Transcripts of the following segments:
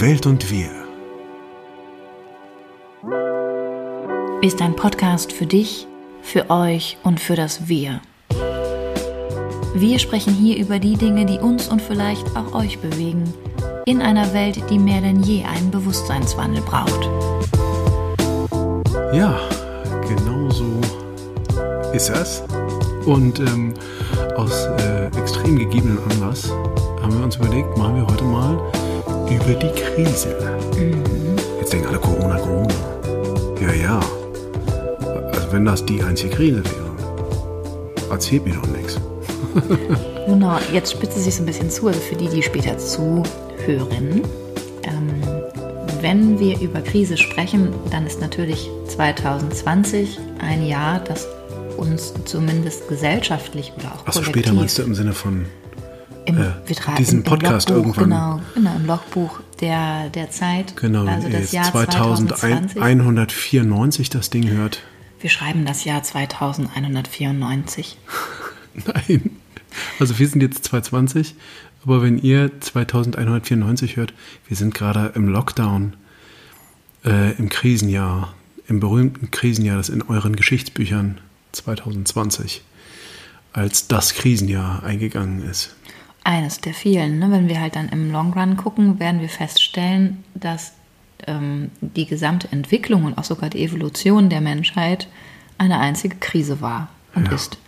Welt und wir. Ist ein Podcast für dich, für euch und für das Wir. Wir sprechen hier über die Dinge, die uns und vielleicht auch euch bewegen, in einer Welt, die mehr denn je einen Bewusstseinswandel braucht. Ja, genau so ist das. Und ähm, aus äh, extrem gegebenen Anlass haben wir uns überlegt, machen wir heute mal über die Krise. Mhm. Jetzt denken alle Corona, Corona. Ja, ja. Also wenn das die einzige Krise wäre, erzählt mir doch nichts. genau, jetzt spitzt es sich so ein bisschen zu, also für die, die später zuhören. Ähm, wenn wir über Krise sprechen, dann ist natürlich 2020 ein Jahr, das uns zumindest gesellschaftlich oder auch Achso, später meinst du im Sinne von im, äh, diesen Podcast irgendwann. Genau, genau, im Logbuch der, der Zeit. Genau, also das Jahr 2194 das Ding hört. Wir schreiben das Jahr 2194. Nein. Also wir sind jetzt 220, aber wenn ihr 2194 hört, wir sind gerade im Lockdown, äh, im Krisenjahr, im berühmten Krisenjahr, das in euren Geschichtsbüchern 2020 als das Krisenjahr eingegangen ist. Eines der vielen. Ne? Wenn wir halt dann im Long Run gucken, werden wir feststellen, dass ähm, die gesamte Entwicklung und auch sogar die Evolution der Menschheit eine einzige Krise war und ja. ist.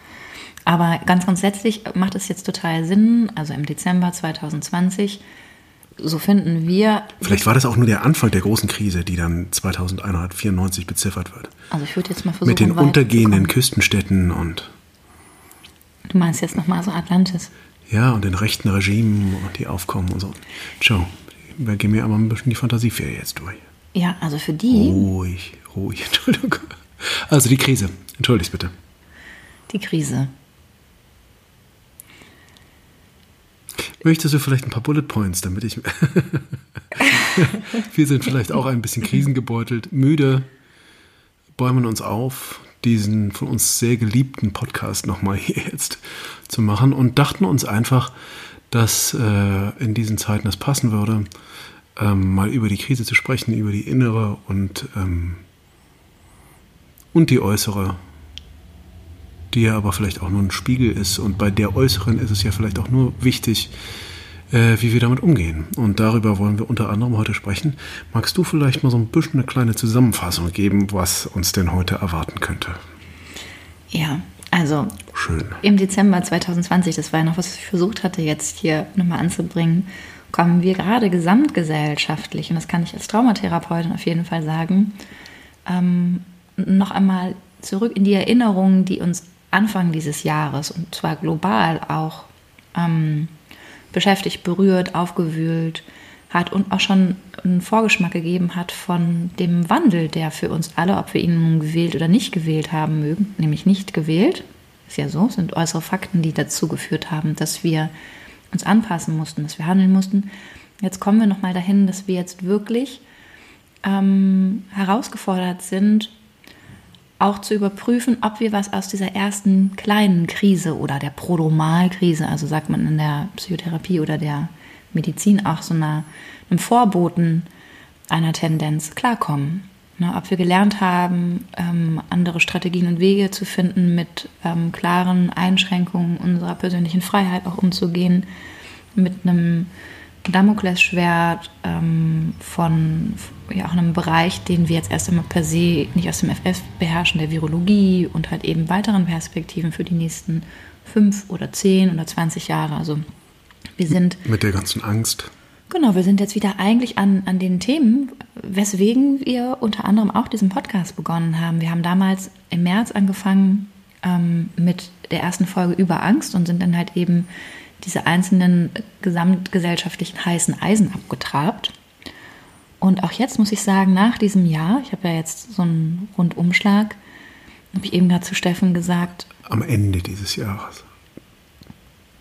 Aber ganz grundsätzlich macht es jetzt total Sinn, also im Dezember 2020, so finden wir. Vielleicht war das auch nur der Anfang der großen Krise, die dann 2194 beziffert wird. Also ich würde jetzt mal versuchen. Mit den untergehenden Küstenstädten und. Du meinst jetzt nochmal so Atlantis? Ja, und den rechten Regimen und die aufkommen und so. Ciao. Wir gehen mir aber ein bisschen die Fantasieferie jetzt durch. Ja, also für die. Ruhig, ruhig, Entschuldigung. Also die Krise. Entschuldigt bitte. Die Krise. Möchtest du vielleicht ein paar Bullet Points, damit ich. Wir sind vielleicht auch ein bisschen krisengebeutelt, müde, bäumen uns auf, diesen von uns sehr geliebten Podcast nochmal hier jetzt zu machen und dachten uns einfach, dass äh, in diesen Zeiten es passen würde, ähm, mal über die Krise zu sprechen, über die innere und, ähm, und die äußere, die ja aber vielleicht auch nur ein Spiegel ist. Und bei der äußeren ist es ja vielleicht auch nur wichtig, äh, wie wir damit umgehen. Und darüber wollen wir unter anderem heute sprechen. Magst du vielleicht mal so ein bisschen eine kleine Zusammenfassung geben, was uns denn heute erwarten könnte? Ja, also Schön. im Dezember 2020, das war ja noch, was ich versucht hatte, jetzt hier nochmal anzubringen, kommen wir gerade gesamtgesellschaftlich, und das kann ich als Traumatherapeutin auf jeden Fall sagen, ähm, noch einmal zurück in die Erinnerungen, die uns Anfang dieses Jahres und zwar global auch ähm, beschäftigt, berührt, aufgewühlt hat und auch schon einen Vorgeschmack gegeben hat von dem Wandel, der für uns alle, ob wir ihn nun gewählt oder nicht gewählt haben mögen, nämlich nicht gewählt, ist ja so, sind äußere Fakten, die dazu geführt haben, dass wir uns anpassen mussten, dass wir handeln mussten. Jetzt kommen wir nochmal dahin, dass wir jetzt wirklich ähm, herausgefordert sind, auch zu überprüfen, ob wir was aus dieser ersten kleinen Krise oder der Prodomalkrise, also sagt man in der Psychotherapie oder der Medizin auch so einer, einem Vorboten einer Tendenz klarkommen. Ne, ob wir gelernt haben, ähm, andere Strategien und Wege zu finden, mit ähm, klaren Einschränkungen unserer persönlichen Freiheit auch umzugehen, mit einem Damoklesschwert ähm, von ja, auch einem Bereich, den wir jetzt erst einmal per se nicht aus dem FF beherrschen, der Virologie und halt eben weiteren Perspektiven für die nächsten fünf oder zehn oder zwanzig Jahre. Also wir sind. Mit der ganzen Angst. Genau, wir sind jetzt wieder eigentlich an, an den Themen, weswegen wir unter anderem auch diesen Podcast begonnen haben. Wir haben damals im März angefangen ähm, mit der ersten Folge über Angst und sind dann halt eben diese einzelnen gesamtgesellschaftlichen heißen Eisen abgetrabt. Und auch jetzt muss ich sagen, nach diesem Jahr, ich habe ja jetzt so einen Rundumschlag, habe ich eben gerade zu Steffen gesagt. Am Ende dieses Jahres.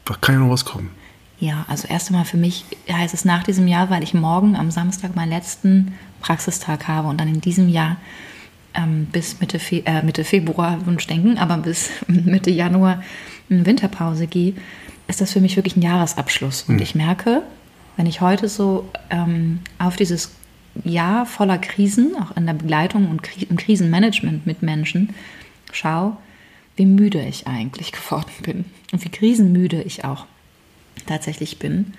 Da kann ja noch was kommen. Ja, also erst einmal für mich heißt es nach diesem Jahr, weil ich morgen am Samstag meinen letzten Praxistag habe und dann in diesem Jahr ähm, bis Mitte, Fe äh, Mitte Februar, Wunschdenken, aber bis Mitte Januar in Winterpause gehe, ist das für mich wirklich ein Jahresabschluss. Und mhm. ich merke, Wenn ich heute so ähm, auf dieses Jahr voller Krisen, auch in der Begleitung und im Krisenmanagement mit Menschen, schaue, wie müde ich eigentlich geworden bin und wie krisenmüde ich auch tatsächlich bin.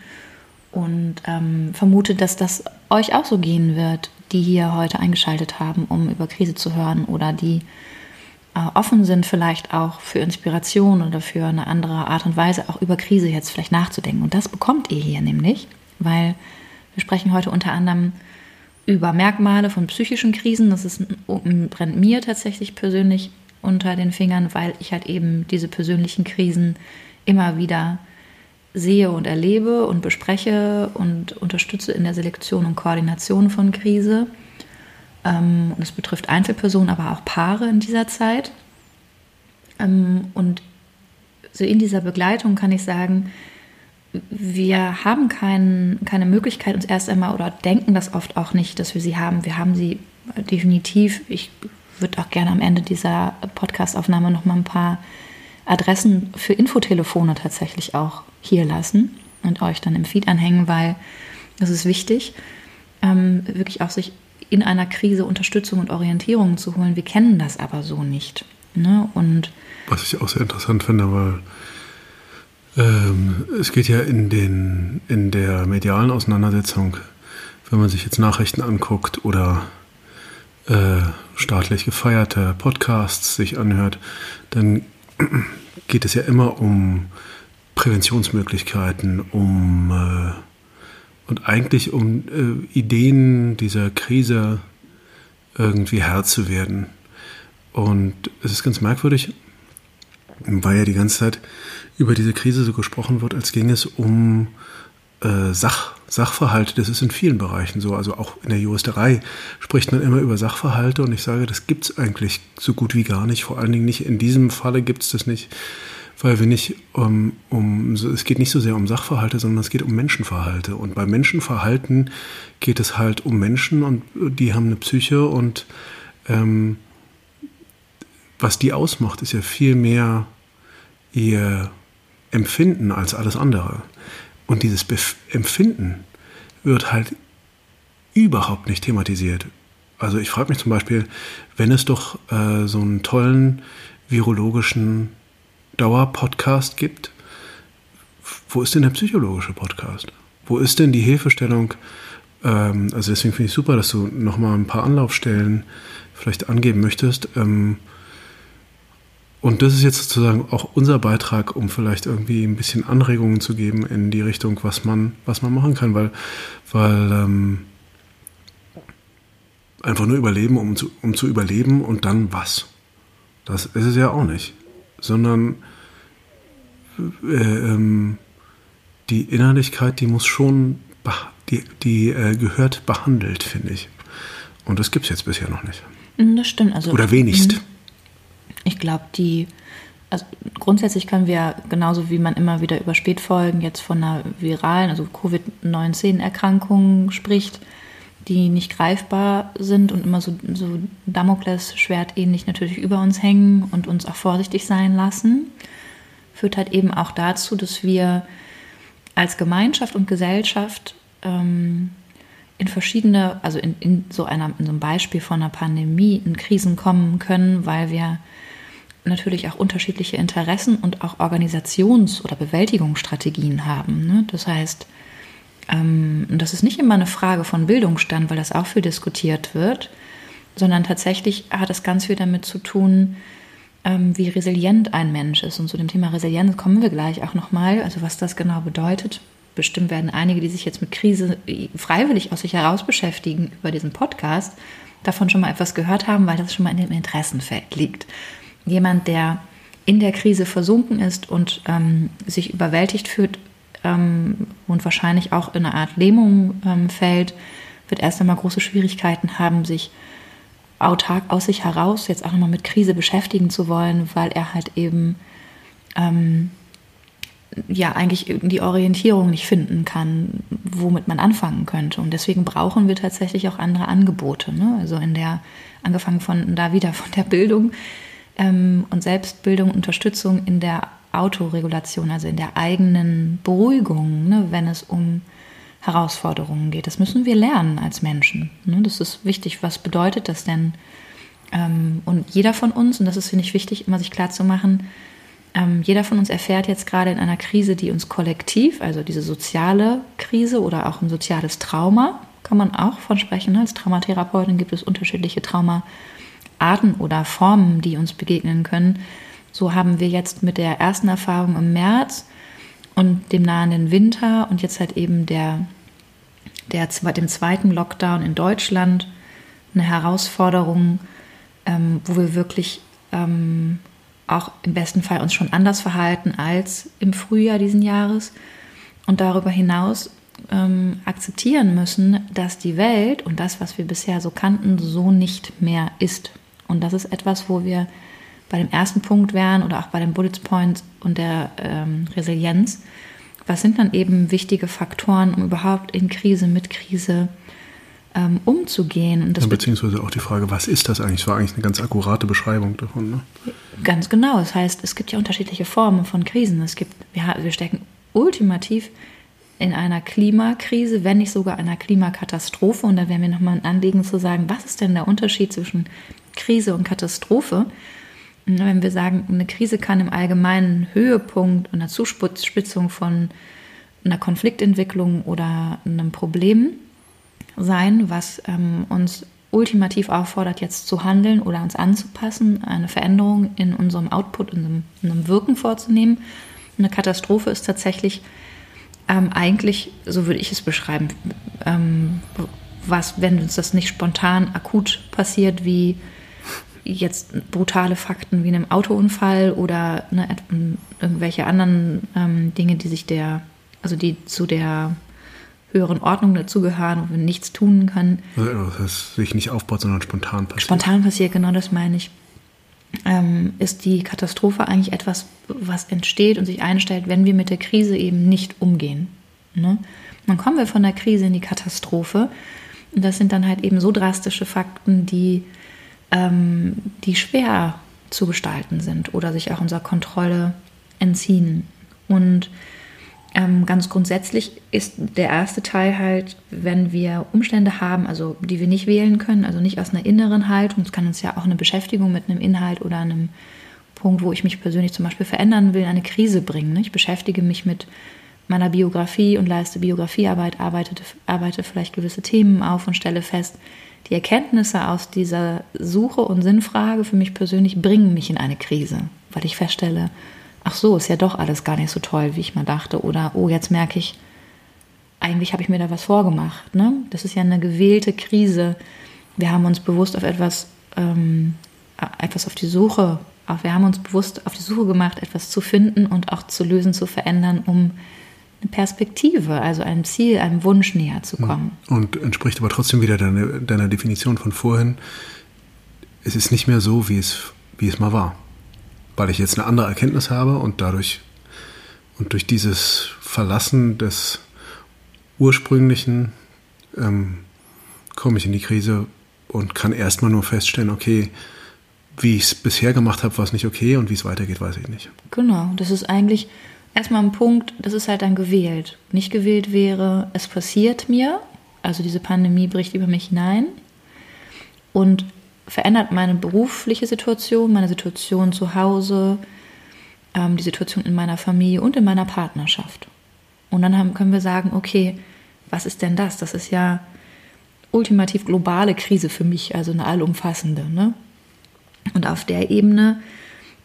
Und ähm, vermute, dass das euch auch so gehen wird, die hier heute eingeschaltet haben, um über Krise zu hören oder die äh, offen sind, vielleicht auch für Inspiration oder für eine andere Art und Weise auch über Krise jetzt vielleicht nachzudenken. Und das bekommt ihr hier nämlich, weil wir sprechen heute unter anderem über Merkmale von psychischen Krisen. Das ist, brennt mir tatsächlich persönlich unter den Fingern, weil ich halt eben diese persönlichen Krisen immer wieder sehe und erlebe und bespreche und unterstütze in der Selektion und Koordination von Krise. Ähm, und es betrifft Einzelpersonen, aber auch Paare in dieser Zeit. Ähm, und so in dieser Begleitung kann ich sagen, wir haben kein, keine Möglichkeit, uns erst einmal oder denken das oft auch nicht, dass wir sie haben. Wir haben sie definitiv. Ich würde auch gerne am Ende dieser Podcastaufnahme noch mal ein paar Adressen für Infotelefone tatsächlich auch hier lassen und euch dann im Feed anhängen, weil es ist wichtig, ähm, wirklich auch sich in einer Krise Unterstützung und Orientierung zu holen. Wir kennen das aber so nicht. Ne? Und Was ich auch sehr interessant finde, weil ähm, es geht ja in, den, in der medialen Auseinandersetzung, wenn man sich jetzt Nachrichten anguckt oder äh, staatlich gefeierte Podcasts sich anhört, dann geht es ja immer um Präventionsmöglichkeiten, um äh, und eigentlich um äh, Ideen dieser Krise irgendwie Herr zu werden. Und es ist ganz merkwürdig, weil ja die ganze Zeit über diese Krise so gesprochen wird, als ging es um äh, Sach, Sachverhalte. Das ist in vielen Bereichen so. Also auch in der Juristerei spricht man immer über Sachverhalte und ich sage, das gibt es eigentlich so gut wie gar nicht. Vor allen Dingen nicht in diesem Falle gibt es das nicht weil wir nicht um, um, es geht nicht so sehr um Sachverhalte, sondern es geht um Menschenverhalte. Und bei Menschenverhalten geht es halt um Menschen und die haben eine Psyche und ähm, was die ausmacht, ist ja viel mehr ihr Empfinden als alles andere. Und dieses Bef Empfinden wird halt überhaupt nicht thematisiert. Also ich frage mich zum Beispiel, wenn es doch äh, so einen tollen virologischen Dauerpodcast gibt, wo ist denn der psychologische Podcast? Wo ist denn die Hilfestellung? Ähm, also deswegen finde ich super, dass du nochmal ein paar Anlaufstellen vielleicht angeben möchtest. Ähm, und das ist jetzt sozusagen auch unser Beitrag, um vielleicht irgendwie ein bisschen Anregungen zu geben in die Richtung, was man, was man machen kann, weil, weil ähm, einfach nur überleben, um zu, um zu überleben und dann was. Das ist es ja auch nicht sondern äh, ähm, die Innerlichkeit, die muss schon, die, die äh, gehört behandelt, finde ich. Und das gibt es jetzt bisher noch nicht. Mm, das stimmt. Also, Oder wenigst. Ich glaube, die, also grundsätzlich können wir, genauso wie man immer wieder über Spätfolgen jetzt von einer viralen, also Covid-19-Erkrankung spricht, die nicht greifbar sind und immer so, so Damoklesschwert ähnlich natürlich über uns hängen und uns auch vorsichtig sein lassen, führt halt eben auch dazu, dass wir als Gemeinschaft und Gesellschaft ähm, in verschiedene, also in, in, so einer, in so einem Beispiel von einer Pandemie in Krisen kommen können, weil wir natürlich auch unterschiedliche Interessen und auch Organisations- oder Bewältigungsstrategien haben. Ne? Das heißt, ähm, das ist nicht immer eine Frage von Bildungsstand, weil das auch viel diskutiert wird, sondern tatsächlich hat es ganz viel damit zu tun, ähm, wie resilient ein Mensch ist. Und zu dem Thema Resilienz kommen wir gleich auch nochmal, also was das genau bedeutet. Bestimmt werden einige, die sich jetzt mit Krise freiwillig aus sich heraus beschäftigen über diesen Podcast, davon schon mal etwas gehört haben, weil das schon mal in dem Interessenfeld liegt. Jemand, der in der Krise versunken ist und ähm, sich überwältigt fühlt, ähm, und wahrscheinlich auch in eine Art Lähmung ähm, fällt, wird erst einmal große Schwierigkeiten haben, sich autark aus sich heraus jetzt auch nochmal mit Krise beschäftigen zu wollen, weil er halt eben ähm, ja eigentlich die Orientierung nicht finden kann, womit man anfangen könnte. Und deswegen brauchen wir tatsächlich auch andere Angebote. Ne? Also in der, angefangen von da wieder von der Bildung ähm, und Selbstbildung, Unterstützung in der Autoregulation, also in der eigenen Beruhigung, ne, wenn es um Herausforderungen geht. Das müssen wir lernen als Menschen. Ne? Das ist wichtig. Was bedeutet das denn? Ähm, und jeder von uns, und das ist, finde ich, wichtig, immer sich klar zu machen, ähm, jeder von uns erfährt jetzt gerade in einer Krise, die uns kollektiv, also diese soziale Krise oder auch ein soziales Trauma, kann man auch von sprechen. Als Traumatherapeutin gibt es unterschiedliche Traumaarten oder Formen, die uns begegnen können. So haben wir jetzt mit der ersten Erfahrung im März und dem nahenden Winter und jetzt halt eben der, der, dem zweiten Lockdown in Deutschland eine Herausforderung, ähm, wo wir wirklich ähm, auch im besten Fall uns schon anders verhalten als im Frühjahr diesen Jahres und darüber hinaus ähm, akzeptieren müssen, dass die Welt und das, was wir bisher so kannten, so nicht mehr ist. Und das ist etwas, wo wir bei dem ersten Punkt wären oder auch bei den Bullet Points und der ähm, Resilienz. Was sind dann eben wichtige Faktoren, um überhaupt in Krise, mit Krise ähm, umzugehen? Und das ja, beziehungsweise auch die Frage, was ist das eigentlich? Das war eigentlich eine ganz akkurate Beschreibung davon. Ne? Ganz genau. Das heißt, es gibt ja unterschiedliche Formen von Krisen. Es gibt, wir, wir stecken ultimativ in einer Klimakrise, wenn nicht sogar einer Klimakatastrophe. Und da wäre mir nochmal ein Anliegen zu sagen, was ist denn der Unterschied zwischen Krise und Katastrophe? Wenn wir sagen, eine Krise kann im Allgemeinen Höhepunkt einer Zuspitzung von einer Konfliktentwicklung oder einem Problem sein, was ähm, uns ultimativ auffordert, jetzt zu handeln oder uns anzupassen, eine Veränderung in unserem Output, in einem, in einem Wirken vorzunehmen. Eine Katastrophe ist tatsächlich ähm, eigentlich, so würde ich es beschreiben, ähm, was, wenn uns das nicht spontan akut passiert, wie jetzt brutale Fakten wie einem Autounfall oder ne, irgendwelche anderen ähm, Dinge, die sich der, also die zu der höheren Ordnung dazugehören, wo wir nichts tun können. Also, das sich nicht aufbaut, sondern spontan passiert. Spontan passiert, genau das meine ich. Ähm, ist die Katastrophe eigentlich etwas, was entsteht und sich einstellt, wenn wir mit der Krise eben nicht umgehen. Ne? Dann kommen wir von der Krise in die Katastrophe. Und das sind dann halt eben so drastische Fakten, die ähm, die schwer zu gestalten sind oder sich auch unserer Kontrolle entziehen. Und ähm, ganz grundsätzlich ist der erste Teil halt, wenn wir Umstände haben, also die wir nicht wählen können, also nicht aus einer inneren Haltung, es kann uns ja auch eine Beschäftigung mit einem Inhalt oder einem Punkt, wo ich mich persönlich zum Beispiel verändern will, eine Krise bringen. Ne? Ich beschäftige mich mit meiner Biografie und leiste Biografiearbeit, arbeite, arbeite vielleicht gewisse Themen auf und stelle fest, die Erkenntnisse aus dieser Suche und Sinnfrage für mich persönlich bringen mich in eine Krise, weil ich feststelle, ach so, ist ja doch alles gar nicht so toll, wie ich mal dachte. Oder, oh, jetzt merke ich, eigentlich habe ich mir da was vorgemacht. Ne? Das ist ja eine gewählte Krise. Wir haben uns bewusst auf etwas, ähm, etwas auf die Suche, wir haben uns bewusst auf die Suche gemacht, etwas zu finden und auch zu lösen, zu verändern, um eine Perspektive, also einem Ziel, einem Wunsch näher zu kommen. Und entspricht aber trotzdem wieder deiner, deiner Definition von vorhin. Es ist nicht mehr so, wie es, wie es mal war. Weil ich jetzt eine andere Erkenntnis habe und dadurch und durch dieses Verlassen des ursprünglichen ähm, komme ich in die Krise und kann erstmal nur feststellen, okay, wie ich es bisher gemacht habe, war es nicht okay und wie es weitergeht, weiß ich nicht. Genau, das ist eigentlich erstmal ein Punkt, das ist halt dann gewählt. Nicht gewählt wäre, es passiert mir, also diese Pandemie bricht über mich hinein und verändert meine berufliche Situation, meine Situation zu Hause, ähm, die Situation in meiner Familie und in meiner Partnerschaft. Und dann haben, können wir sagen, okay, was ist denn das? Das ist ja ultimativ globale Krise für mich, also eine allumfassende. Ne? Und auf der Ebene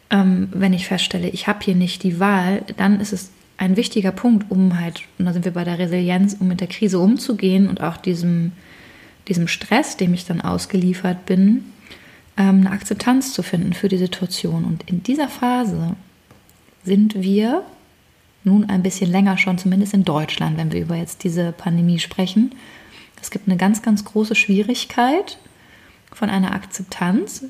ähm, wenn ich feststelle, ich habe hier nicht die Wahl, dann ist es ein wichtiger Punkt, um halt, und da sind wir bei der Resilienz, um mit der Krise umzugehen und auch diesem, diesem Stress, dem ich dann ausgeliefert bin, ähm, eine Akzeptanz zu finden für die Situation. Und in dieser Phase sind wir nun ein bisschen länger schon, zumindest in Deutschland, wenn wir über jetzt diese Pandemie sprechen. Es gibt eine ganz, ganz große Schwierigkeit von einer Akzeptanz,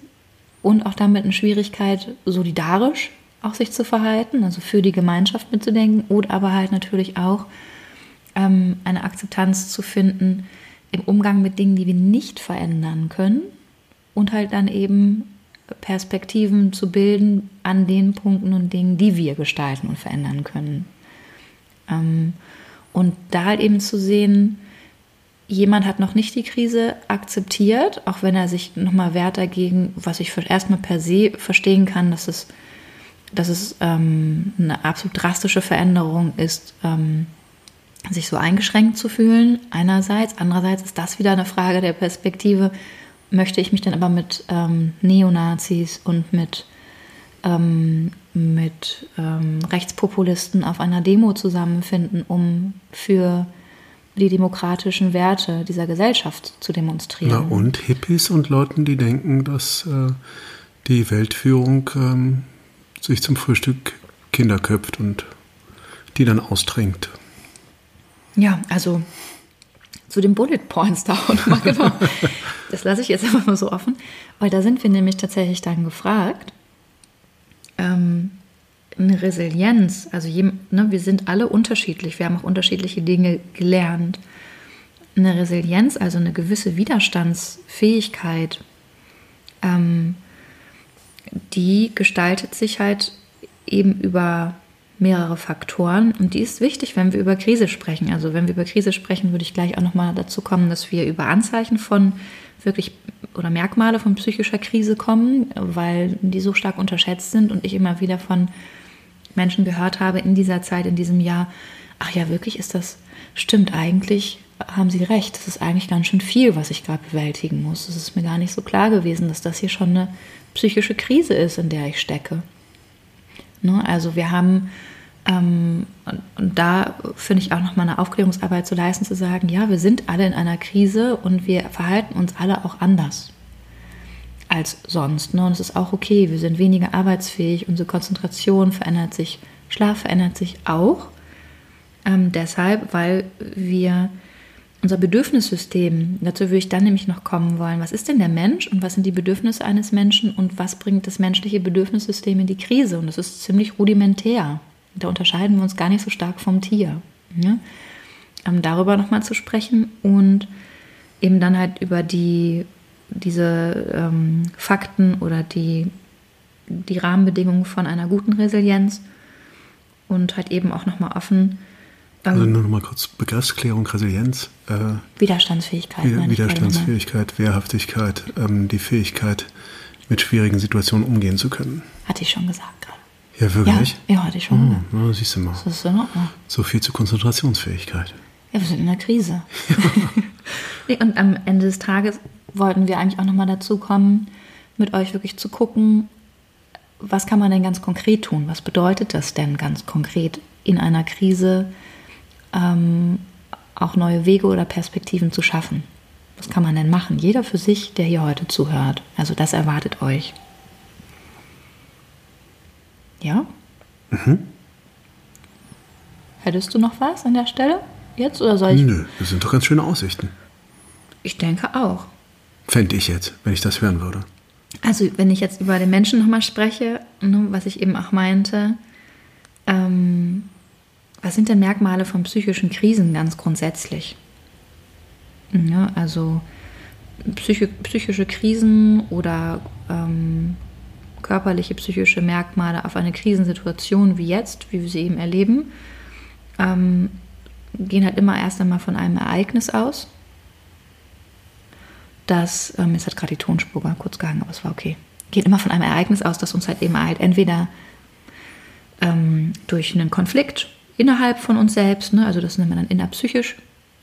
und auch damit eine Schwierigkeit, solidarisch auch sich zu verhalten, also für die Gemeinschaft mitzudenken oder aber halt natürlich auch ähm, eine Akzeptanz zu finden im Umgang mit Dingen, die wir nicht verändern können und halt dann eben Perspektiven zu bilden an den Punkten und Dingen, die wir gestalten und verändern können. Ähm, Und da halt eben zu sehen, jemand hat noch nicht die Krise akzeptiert, auch wenn er sich nochmal wehrt dagegen, was ich erstmal per se verstehen kann, dass es, dass es ähm, eine absolut drastische Veränderung ist, ähm, sich so eingeschränkt zu fühlen, einerseits. Andererseits ist das wieder eine Frage der Perspektive. Möchte ich mich dann aber mit ähm, Neonazis und mit, ähm, mit ähm, Rechtspopulisten auf einer Demo zusammenfinden, um für die demokratischen Werte dieser Gesellschaft zu demonstrieren. Na und Hippies und Leuten, die denken, dass äh, die Weltführung ähm, sich zum Frühstück Kinder köpft und die dann austrinkt. Ja, also zu den Bullet Points da und mal genau. das lasse ich jetzt einfach mal so offen, weil da sind wir nämlich tatsächlich dann gefragt. Ähm, eine Resilienz, also je, ne, wir sind alle unterschiedlich, wir haben auch unterschiedliche Dinge gelernt. Eine Resilienz, also eine gewisse Widerstandsfähigkeit, ähm, die gestaltet sich halt eben über mehrere Faktoren und die ist wichtig, wenn wir über Krise sprechen. Also wenn wir über Krise sprechen, würde ich gleich auch nochmal dazu kommen, dass wir über Anzeichen von wirklich oder Merkmale von psychischer Krise kommen, weil die so stark unterschätzt sind und ich immer wieder von Menschen gehört habe in dieser Zeit, in diesem Jahr, ach ja, wirklich ist das, stimmt eigentlich, haben Sie recht, das ist eigentlich ganz schön viel, was ich gerade bewältigen muss. Es ist mir gar nicht so klar gewesen, dass das hier schon eine psychische Krise ist, in der ich stecke. Ne? Also wir haben, ähm, und da finde ich auch nochmal eine Aufklärungsarbeit zu leisten, zu sagen, ja, wir sind alle in einer Krise und wir verhalten uns alle auch anders als sonst. Ne? Und es ist auch okay, wir sind weniger arbeitsfähig, unsere Konzentration verändert sich, Schlaf verändert sich auch. Ähm, deshalb, weil wir unser Bedürfnissystem, dazu würde ich dann nämlich noch kommen wollen, was ist denn der Mensch und was sind die Bedürfnisse eines Menschen und was bringt das menschliche Bedürfnissystem in die Krise? Und das ist ziemlich rudimentär. Da unterscheiden wir uns gar nicht so stark vom Tier. Ja? Ähm, darüber nochmal zu sprechen und eben dann halt über die, diese ähm, Fakten oder die, die Rahmenbedingungen von einer guten Resilienz und halt eben auch nochmal offen also nur noch mal kurz Begriffsklärung, Resilienz. Äh, Widerstandsfähigkeit. Wider Widerstandsfähigkeit, Wehrhaftigkeit, ähm, die Fähigkeit, mit schwierigen Situationen umgehen zu können. Hatte ich schon gesagt gerade. Ja, wirklich? Ja, ja hatte ich schon. Oh, na, siehst du mal. Das ist in Ordnung. So viel zur Konzentrationsfähigkeit. Ja, wir sind in einer Krise. Ja. und am Ende des Tages wollten wir eigentlich auch nochmal dazu kommen, mit euch wirklich zu gucken, was kann man denn ganz konkret tun? Was bedeutet das denn ganz konkret in einer Krise? ähm, auch neue Wege oder Perspektiven zu schaffen. Was kann man denn machen? Jeder für sich, der hier heute zuhört. Also das erwartet euch. Ja? Mhm. Hättest du noch was an der Stelle jetzt oder soll ich? Nö, das sind doch ganz schöne Aussichten. Ich denke auch. Fände ich jetzt, wenn ich das hören würde. Also wenn ich jetzt über den Menschen nochmal spreche, ne, was ich eben auch meinte, ähm, was sind denn Merkmale von psychischen Krisen ganz grundsätzlich? Ja, also psychi psychische Krisen oder ähm, körperliche psychische Merkmale auf eine Krisensituation wie jetzt, wie wir sie eben erleben, ähm, gehen halt immer erst einmal von einem Ereignis aus. Das, ähm, jetzt hat gerade die Tonspur kurz gehangen, aber es war okay. Geht immer von einem Ereignis aus, das uns halt eben halt entweder ähm, durch einen Konflikt innerhalb von uns selbst, ne? also das nennt man dann innerpsychisch.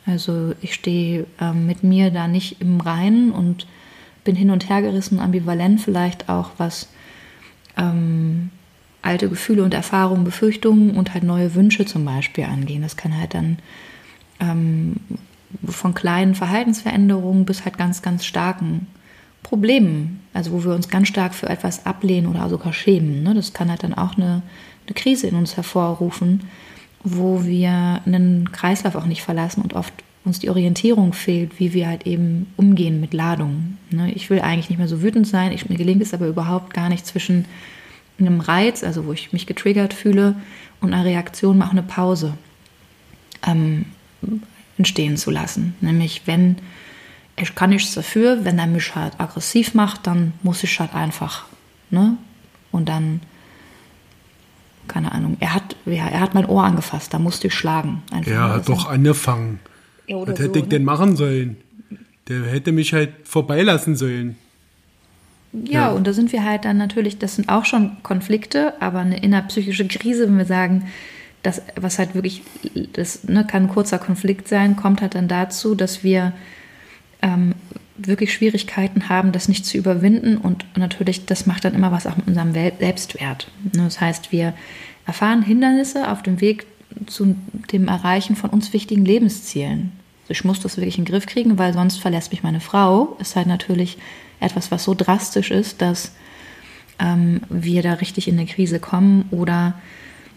Also ich stehe ähm, mit mir da nicht im Reinen und bin hin und her gerissen, ambivalent vielleicht auch, was ähm, alte Gefühle und Erfahrungen, Befürchtungen und halt neue Wünsche zum Beispiel angehen. Das kann halt dann ähm, von kleinen Verhaltensveränderungen bis halt ganz, ganz starken Problemen, also wo wir uns ganz stark für etwas ablehnen oder sogar schämen. Ne? Das kann halt dann auch eine, eine Krise in uns hervorrufen, wo wir einen Kreislauf auch nicht verlassen und oft uns die Orientierung fehlt, wie wir halt eben umgehen mit Ladungen. Ne? Ich will eigentlich nicht mehr so wütend sein, ich, mir gelingt es aber überhaupt gar nicht zwischen einem Reiz, also wo ich mich getriggert fühle, und einer Reaktion mal eine Pause ähm, entstehen zu lassen. Nämlich, wenn ich kann nichts dafür, wenn er mich halt aggressiv macht, dann muss ich halt einfach. Ne? Und dann keine Ahnung, er hat, ja, er hat mein Ohr angefasst, da musste ich schlagen. Einfach er hat doch angefangen. Ja, Was hätte so, ich ne? denn machen sollen? Der hätte mich halt vorbeilassen sollen. Ja, ja, und da sind wir halt dann natürlich, das sind auch schon Konflikte, aber eine innerpsychische Krise, wenn wir sagen, das, was halt wirklich, das ne, kann ein kurzer Konflikt sein, kommt halt dann dazu, dass wir ähm, wirklich Schwierigkeiten haben, das nicht zu überwinden. Und natürlich, das macht dann immer was auch mit unserem Selbstwert. Ne, das heißt, wir erfahren Hindernisse auf dem Weg zu dem Erreichen von uns wichtigen Lebenszielen. Also ich muss das wirklich in den Griff kriegen, weil sonst verlässt mich meine Frau. Ist halt natürlich etwas, was so drastisch ist, dass ähm, wir da richtig in eine Krise kommen oder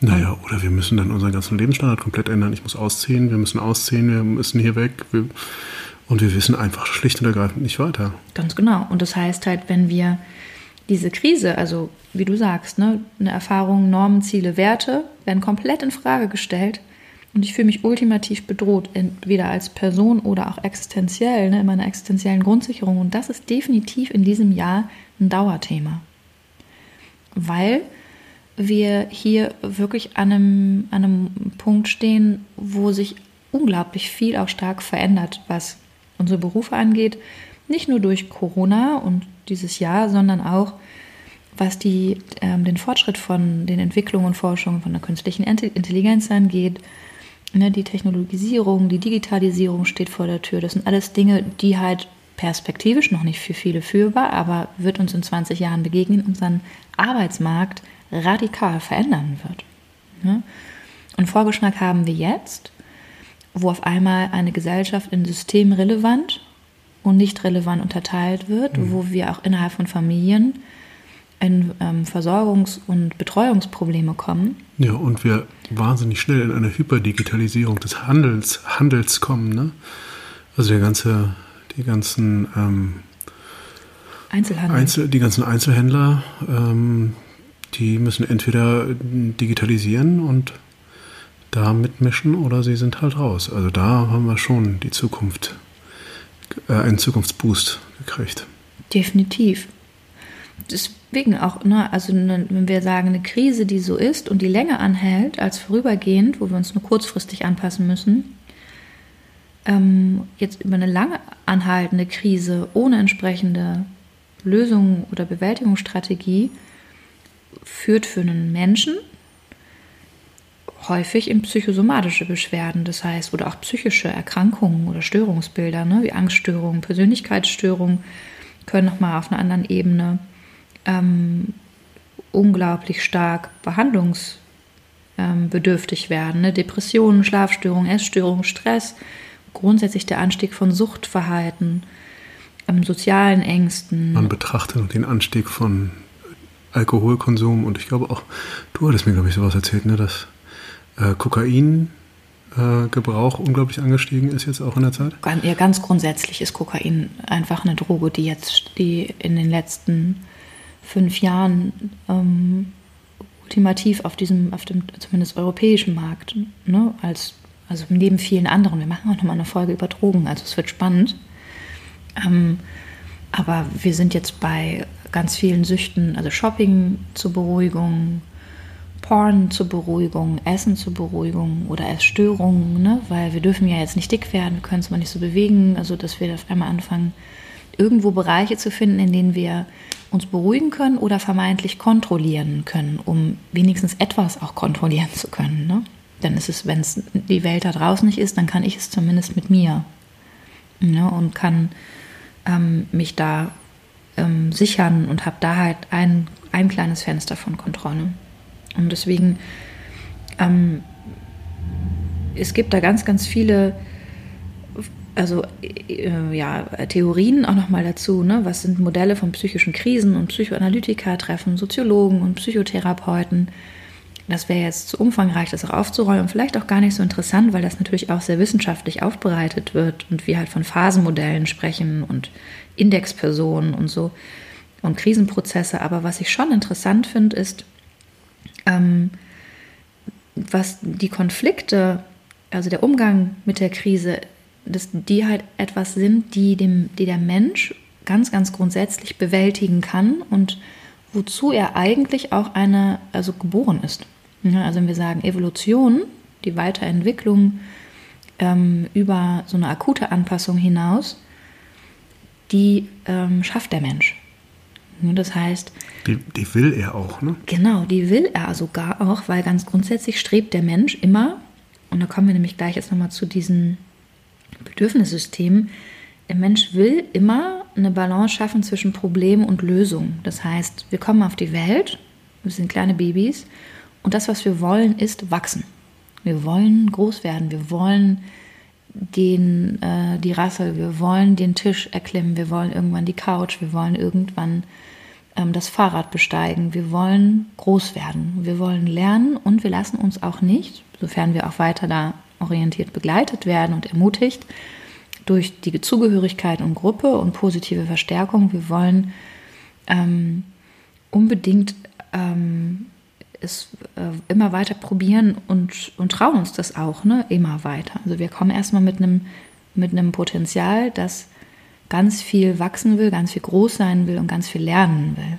naja, oder wir müssen dann unseren ganzen Lebensstandard komplett ändern. Ich muss ausziehen, wir müssen ausziehen, wir müssen hier weg. Wir, und wir wissen einfach schlicht und ergreifend nicht weiter. Ganz genau. Und das heißt halt, wenn wir diese Krise, also wie du sagst, ne, eine Erfahrung, Normen, Ziele, Werte werden komplett in Frage gestellt und ich fühle mich ultimativ bedroht, entweder als Person oder auch existenziell, ne, in meiner existenziellen Grundsicherung. Und das ist definitiv in diesem Jahr ein Dauerthema. Weil wir hier wirklich an einem, an einem Punkt stehen, wo sich unglaublich viel auch stark verändert, was unsere Berufe angeht. Nicht nur durch Corona und dieses Jahr, sondern auch was die, ähm, den Fortschritt von den Entwicklungen und Forschungen von der künstlichen Intelligenz angeht. Ne, die Technologisierung, die Digitalisierung steht vor der Tür. Das sind alles Dinge, die halt perspektivisch noch nicht für viele führbar, aber wird uns in 20 Jahren begegnen, unseren Arbeitsmarkt radikal verändern wird. Ne? Und Vorgeschmack haben wir jetzt, wo auf einmal eine Gesellschaft in systemrelevant und nicht relevant unterteilt wird, mhm. wo wir auch innerhalb von Familien in ähm, Versorgungs- und Betreuungsprobleme kommen. Ja, und wir wahnsinnig schnell in eine Hyperdigitalisierung des Handels, Handels kommen. Ne? Also der ganze, die ganzen ähm, Einzelhandel. Einzel, die ganzen Einzelhändler, ähm, die müssen entweder digitalisieren und da mitmischen oder sie sind halt raus. Also da haben wir schon die Zukunft, äh, einen Zukunftsboost gekriegt. Definitiv. Deswegen auch, ne, also ne, wenn wir sagen, eine Krise, die so ist und die länger anhält als vorübergehend, wo wir uns nur kurzfristig anpassen müssen, ähm, jetzt über eine lange anhaltende Krise ohne entsprechende Lösung oder Bewältigungsstrategie führt für einen Menschen häufig in psychosomatische Beschwerden, das heißt, oder auch psychische Erkrankungen oder Störungsbilder, ne, wie Angststörungen, Persönlichkeitsstörungen, können nochmal auf einer anderen Ebene ähm, unglaublich stark behandlungsbedürftig werden. Ne? Depressionen, Schlafstörungen, Essstörungen, Stress, grundsätzlich der Anstieg von Suchtverhalten, ähm, sozialen Ängsten. Man betrachtet den Anstieg von Alkoholkonsum und ich glaube auch, du hattest mir, glaube ich, sowas erzählt, ne, dass äh, Kokaingebrauch äh, unglaublich angestiegen ist jetzt auch in der Zeit? Ja, ganz grundsätzlich ist Kokain einfach eine Droge, die jetzt, die in den letzten fünf Jahren ähm, ultimativ auf diesem, auf dem zumindest europäischen Markt, ne, als, also neben vielen anderen, wir machen auch nochmal eine Folge über Drogen, also es wird spannend. Ähm, aber wir sind jetzt bei ganz vielen Süchten, also Shopping zur Beruhigung, Porn zur Beruhigung, Essen zur Beruhigung oder Essstörungen, ne? weil wir dürfen ja jetzt nicht dick werden, wir können es mal nicht so bewegen, also dass wir auf einmal anfangen, irgendwo Bereiche zu finden, in denen wir uns beruhigen können oder vermeintlich kontrollieren können, um wenigstens etwas auch kontrollieren zu können. Ne? Dann ist es, wenn es die Welt da draußen nicht ist, dann kann ich es zumindest mit mir ne? und kann ähm, mich da ähm, sichern und habe da halt ein, ein kleines Fenster von Kontrolle. Und deswegen, ähm, es gibt da ganz, ganz viele, also äh, ja, Theorien auch nochmal dazu, ne? was sind Modelle von psychischen Krisen und Psychoanalytiker treffen, Soziologen und Psychotherapeuten. Das wäre jetzt zu umfangreich, das auch aufzurollen und vielleicht auch gar nicht so interessant, weil das natürlich auch sehr wissenschaftlich aufbereitet wird und wir halt von Phasenmodellen sprechen und Indexpersonen und so und Krisenprozesse. Aber was ich schon interessant finde, ist, ähm, was die Konflikte, also der Umgang mit der Krise, dass die halt etwas sind, die, dem, die der Mensch ganz, ganz grundsätzlich bewältigen kann und wozu er eigentlich auch eine, also geboren ist. Also wenn wir sagen Evolution, die Weiterentwicklung ähm, über so eine akute Anpassung hinaus, die ähm, schafft der Mensch. Das heißt. Die, die will er auch, ne? Genau, die will er sogar auch, weil ganz grundsätzlich strebt der Mensch immer, und da kommen wir nämlich gleich jetzt nochmal zu diesen Bedürfnissystemen, der Mensch will immer eine Balance schaffen zwischen Problem und Lösung. Das heißt, wir kommen auf die Welt, wir sind kleine Babys, und das, was wir wollen, ist wachsen. Wir wollen groß werden, wir wollen den, äh, die Rassel, wir wollen den Tisch erklimmen, wir wollen irgendwann die Couch, wir wollen irgendwann ähm, das Fahrrad besteigen, wir wollen groß werden, wir wollen lernen und wir lassen uns auch nicht, sofern wir auch weiter da orientiert begleitet werden und ermutigt, durch die Zugehörigkeit und Gruppe und positive Verstärkung, wir wollen ähm, unbedingt ähm, es äh, immer weiter probieren und, und trauen uns das auch, ne? Immer weiter. Also wir kommen erstmal mit einem mit einem Potenzial, das ganz viel wachsen will, ganz viel groß sein will und ganz viel lernen will.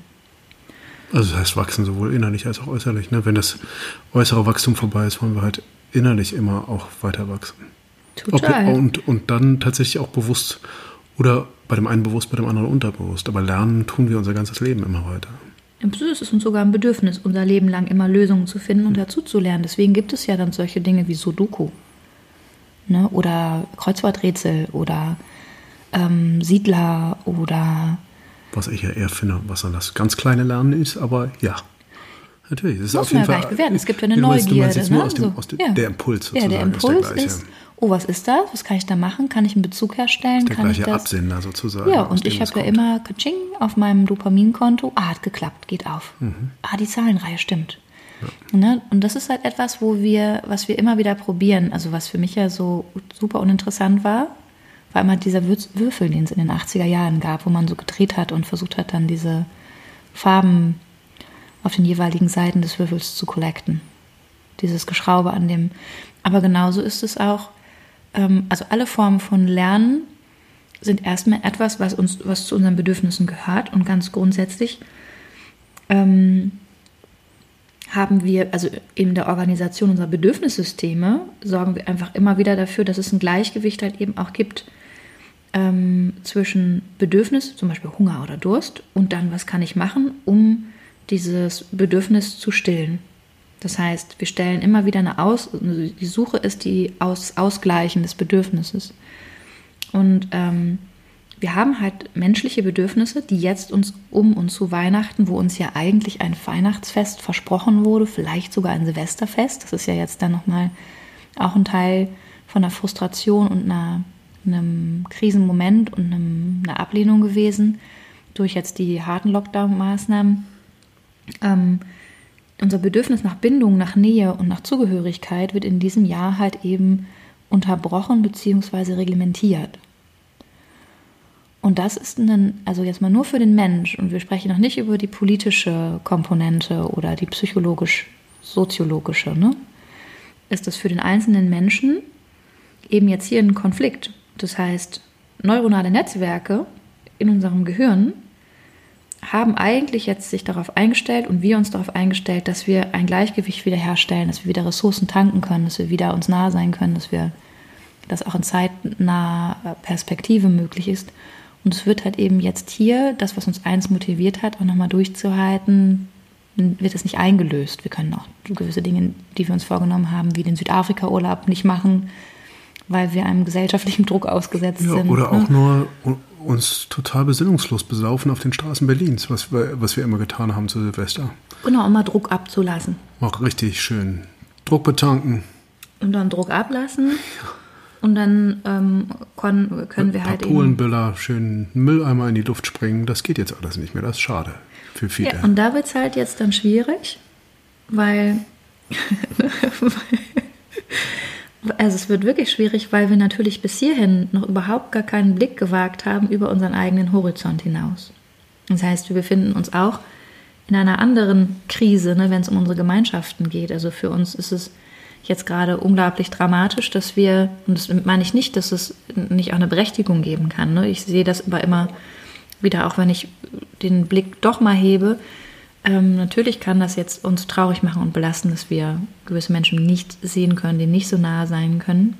Also das heißt wachsen sowohl innerlich als auch äußerlich. Ne? Wenn das äußere Wachstum vorbei ist, wollen wir halt innerlich immer auch weiter wachsen. Total. Ob, und, und dann tatsächlich auch bewusst oder bei dem einen bewusst, bei dem anderen unterbewusst. Aber lernen tun wir unser ganzes Leben immer weiter. Es ist uns sogar ein Bedürfnis, unser Leben lang immer Lösungen zu finden und dazu zu lernen. Deswegen gibt es ja dann solche Dinge wie Sudoku ne? oder Kreuzworträtsel oder ähm, Siedler oder. Was ich ja eher finde, was dann das ganz kleine Lernen ist, aber ja. Natürlich. Das ist Muss auf jeden man ja Fall, bewerten. Es gibt ja eine Neugierde. Du meinst jetzt nur ne? dem, aus dem, ja. Der Impuls sozusagen. Ja, der Impuls ist, ist oh, was ist das? Was kann ich da machen? Kann ich einen Bezug herstellen? Der kann gleiche ich das? Absender sozusagen. Ja, und ich habe ja immer Kaching auf meinem Dopaminkonto. Ah, hat geklappt, geht auf. Mhm. Ah, die Zahlenreihe stimmt. Ja. Ne? Und das ist halt etwas, wo wir, was wir immer wieder probieren. Also was für mich ja so super uninteressant war, war immer dieser Würfel, den es in den 80er Jahren gab, wo man so gedreht hat und versucht hat, dann diese Farben auf den jeweiligen Seiten des Würfels zu collecten. Dieses Geschraube an dem. Aber genauso ist es auch also alle Formen von Lernen sind erstmal etwas, was uns, was zu unseren Bedürfnissen gehört und ganz grundsätzlich ähm, haben wir, also in der Organisation unserer Bedürfnissysteme, sorgen wir einfach immer wieder dafür, dass es ein Gleichgewicht halt eben auch gibt ähm, zwischen Bedürfnis, zum Beispiel Hunger oder Durst, und dann, was kann ich machen, um dieses Bedürfnis zu stillen. Das heißt, wir stellen immer wieder eine Aus, die Suche ist die Aus, Ausgleichen des Bedürfnisses. Und ähm, wir haben halt menschliche Bedürfnisse, die jetzt uns um und zu Weihnachten, wo uns ja eigentlich ein Weihnachtsfest versprochen wurde, vielleicht sogar ein Silvesterfest, das ist ja jetzt dann nochmal auch ein Teil von einer Frustration und einer, einem Krisenmoment und einem, einer Ablehnung gewesen durch jetzt die harten Lockdown-Maßnahmen. Ähm, unser Bedürfnis nach Bindung, nach Nähe und nach Zugehörigkeit wird in diesem Jahr halt eben unterbrochen bzw. reglementiert. Und das ist ein, also jetzt mal nur für den Mensch, und wir sprechen noch nicht über die politische Komponente oder die psychologisch-soziologische, ne? ist das für den einzelnen Menschen eben jetzt hier ein Konflikt. Das heißt, neuronale Netzwerke in unserem Gehirn haben eigentlich jetzt sich darauf eingestellt und wir uns darauf eingestellt, dass wir ein Gleichgewicht wiederherstellen, dass wir wieder Ressourcen tanken können, dass wir wieder uns nahe sein können, dass wir das auch in zeitnaher Perspektive möglich ist. Und es wird halt eben jetzt hier, das, was uns eins motiviert hat, auch nochmal durchzuhalten, wird es nicht eingelöst. Wir können auch gewisse Dinge, die wir uns vorgenommen haben, wie den Südafrika-Urlaub nicht machen, weil wir einem gesellschaftlichen Druck ausgesetzt ja, sind. Oder ne? auch nur uns total besinnungslos besaufen auf den Straßen Berlins, was wir, was wir immer getan haben zu Silvester. Genau, immer Druck abzulassen. Auch richtig schön. Druck betanken. Und dann Druck ablassen. Und dann ähm, können, können wir halt Polenbüller, schön Mülleimer in die Luft springen. Das geht jetzt alles nicht mehr. Das ist schade für viele. Ja, und da wird es halt jetzt dann schwierig, weil also es wird wirklich schwierig, weil wir natürlich bis hierhin noch überhaupt gar keinen Blick gewagt haben über unseren eigenen Horizont hinaus. Das heißt, wir befinden uns auch in einer anderen Krise, ne, wenn es um unsere Gemeinschaften geht. Also für uns ist es jetzt gerade unglaublich dramatisch, dass wir, und das meine ich nicht, dass es nicht auch eine Berechtigung geben kann. Ne? Ich sehe das aber immer wieder, auch wenn ich den Blick doch mal hebe, ähm, natürlich kann das jetzt uns traurig machen und belasten, dass wir gewisse Menschen nicht sehen können, denen nicht so nahe sein können.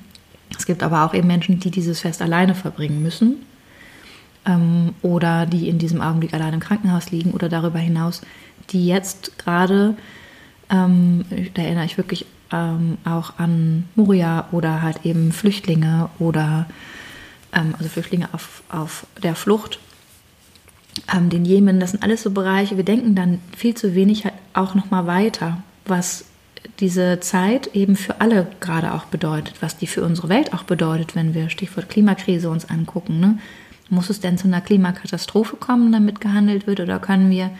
Es gibt aber auch eben Menschen, die dieses Fest alleine verbringen müssen ähm, oder die in diesem Augenblick allein im Krankenhaus liegen oder darüber hinaus, die jetzt gerade, ähm, da erinnere ich wirklich ähm, auch an Moria oder halt eben Flüchtlinge oder ähm, also Flüchtlinge auf, auf der Flucht, ähm, den Jemen, das sind alles so Bereiche, wir denken dann viel zu wenig halt auch nochmal weiter, was diese Zeit eben für alle gerade auch bedeutet, was die für unsere Welt auch bedeutet, wenn wir Stichwort Klimakrise uns angucken. Ne? Muss es denn zu einer Klimakatastrophe kommen, damit gehandelt wird, oder können wir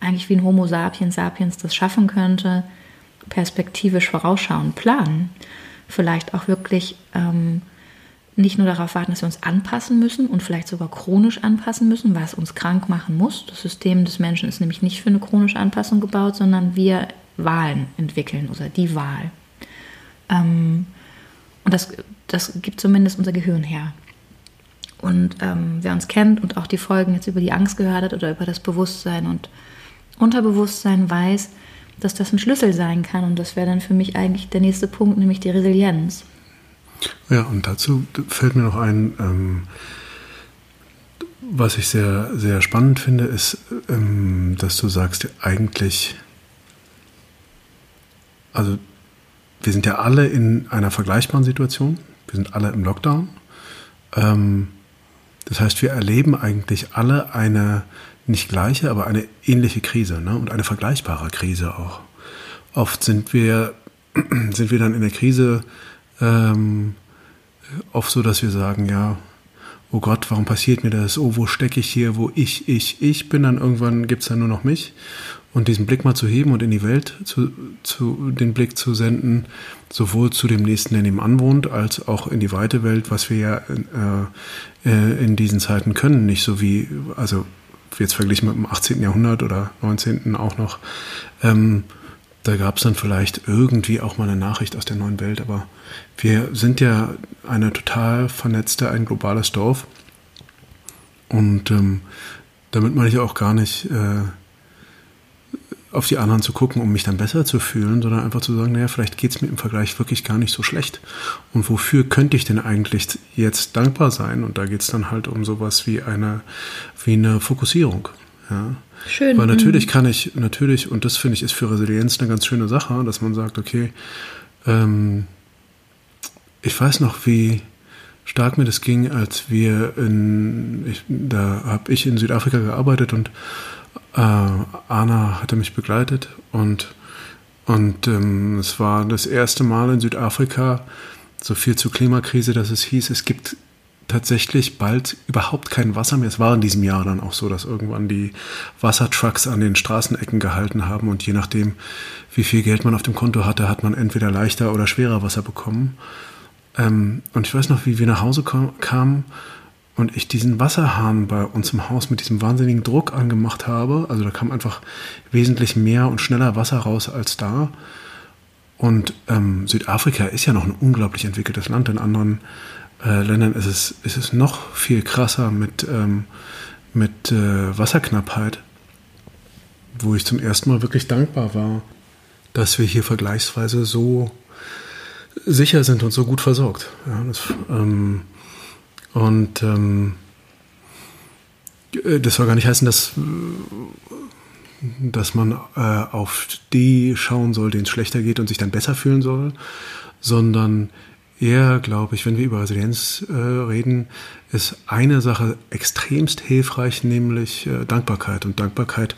eigentlich wie ein Homo sapiens sapiens das schaffen könnte, perspektivisch vorausschauend planen? Vielleicht auch wirklich ähm, nicht nur darauf warten, dass wir uns anpassen müssen und vielleicht sogar chronisch anpassen müssen, was uns krank machen muss. Das System des Menschen ist nämlich nicht für eine chronische Anpassung gebaut, sondern wir Wahlen entwickeln oder die Wahl. Ähm, und das, das gibt zumindest unser Gehirn her. Und ähm, wer uns kennt und auch die Folgen jetzt über die Angst gehört hat oder über das Bewusstsein und Unterbewusstsein weiß, dass das ein Schlüssel sein kann. Und das wäre dann für mich eigentlich der nächste Punkt, nämlich die Resilienz. Ja, und dazu fällt mir noch ein, ähm, was ich sehr, sehr spannend finde, ist, ähm, dass du sagst, eigentlich also wir sind ja alle in einer vergleichbaren Situation. Wir sind alle im Lockdown. Ähm, das heißt, wir erleben eigentlich alle eine nicht gleiche, aber eine ähnliche Krise ne? und eine vergleichbare Krise auch. Oft sind wir, sind wir dann in der Krise ähm, oft so, dass wir sagen, ja, oh Gott, warum passiert mir das? Oh, wo stecke ich hier? Wo ich, ich, ich bin, dann irgendwann gibt es dann nur noch mich. Und diesen Blick mal zu heben und in die Welt zu, zu, den Blick zu senden, sowohl zu dem Nächsten, der nebenan wohnt, als auch in die weite Welt, was wir ja äh, äh in diesen Zeiten können. Nicht so wie, also jetzt verglichen mit dem 18. Jahrhundert oder 19. auch noch. Ähm, da gab es dann vielleicht irgendwie auch mal eine Nachricht aus der neuen Welt, aber wir sind ja eine total vernetzte, ein globales Dorf. Und ähm, damit meine ich auch gar nicht äh, auf die anderen zu gucken, um mich dann besser zu fühlen, sondern einfach zu sagen, naja, vielleicht geht es mir im Vergleich wirklich gar nicht so schlecht. Und wofür könnte ich denn eigentlich jetzt dankbar sein? Und da geht es dann halt um sowas wie eine, wie eine Fokussierung. Ja. Schön. Weil natürlich mhm. kann ich, natürlich, und das finde ich ist für Resilienz eine ganz schöne Sache, dass man sagt, okay, ähm, ich weiß noch, wie stark mir das ging, als wir in, ich, da habe ich in Südafrika gearbeitet und äh, Anna hatte mich begleitet und, und ähm, es war das erste Mal in Südafrika, so viel zur Klimakrise, dass es hieß, es gibt tatsächlich bald überhaupt kein Wasser mehr. Es war in diesem Jahr dann auch so, dass irgendwann die Wassertrucks an den Straßenecken gehalten haben und je nachdem, wie viel Geld man auf dem Konto hatte, hat man entweder leichter oder schwerer Wasser bekommen. Ähm, und ich weiß noch, wie wir nach Hause kamen und ich diesen Wasserhahn bei uns im Haus mit diesem wahnsinnigen Druck angemacht habe. Also da kam einfach wesentlich mehr und schneller Wasser raus als da. Und ähm, Südafrika ist ja noch ein unglaublich entwickeltes Land. In anderen äh, Ländern ist es, ist es noch viel krasser mit, ähm, mit äh, Wasserknappheit, wo ich zum ersten Mal wirklich dankbar war, dass wir hier vergleichsweise so sicher sind und so gut versorgt. Ja, das, ähm, und ähm, äh, das soll gar nicht heißen, dass, dass man äh, auf die schauen soll, denen es schlechter geht und sich dann besser fühlen soll, sondern eher, glaube ich, wenn wir über Resilienz äh, reden, ist eine Sache extremst hilfreich, nämlich äh, Dankbarkeit. Und Dankbarkeit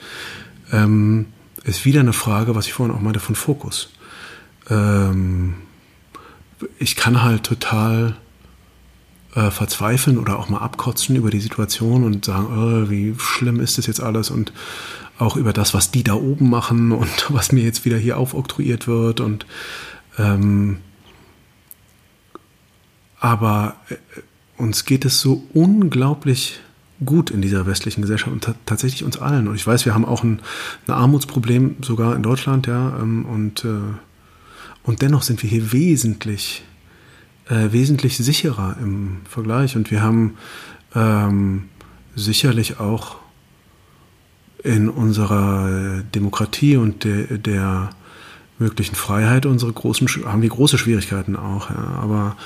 ähm, ist wieder eine Frage, was ich vorhin auch meinte, von Fokus. Ähm, ich kann halt total äh, verzweifeln oder auch mal abkotzen über die Situation und sagen, oh, wie schlimm ist das jetzt alles und auch über das, was die da oben machen und was mir jetzt wieder hier aufoktroyiert wird und ähm, aber äh, uns geht es so unglaublich gut in dieser westlichen Gesellschaft und tatsächlich uns allen. Und ich weiß, wir haben auch ein, ein Armutsproblem sogar in Deutschland, ja, ähm, und, äh, und dennoch sind wir hier wesentlich äh, wesentlich sicherer im Vergleich. Und wir haben ähm, sicherlich auch in unserer Demokratie und der, der möglichen Freiheit unsere großen haben wir große Schwierigkeiten auch, ja. aber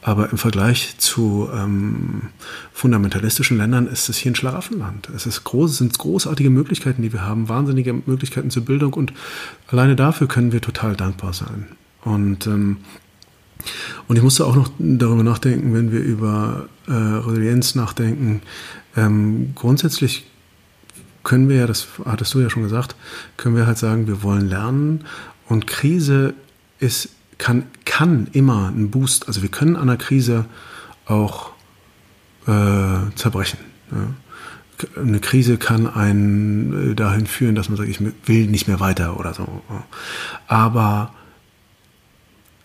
aber im Vergleich zu ähm, fundamentalistischen Ländern ist es hier ein Schlaraffenland. Es ist groß, sind großartige Möglichkeiten, die wir haben, wahnsinnige Möglichkeiten zur Bildung und alleine dafür können wir total dankbar sein. Und ähm, und ich musste auch noch darüber nachdenken, wenn wir über äh, Resilienz nachdenken. Ähm, grundsätzlich können wir ja, das hattest du ja schon gesagt, können wir halt sagen, wir wollen lernen und Krise ist, kann, kann immer ein Boost, also wir können an der Krise auch äh, zerbrechen. Ja. Eine Krise kann einen äh, dahin führen, dass man sagt, ich will nicht mehr weiter oder so. Aber,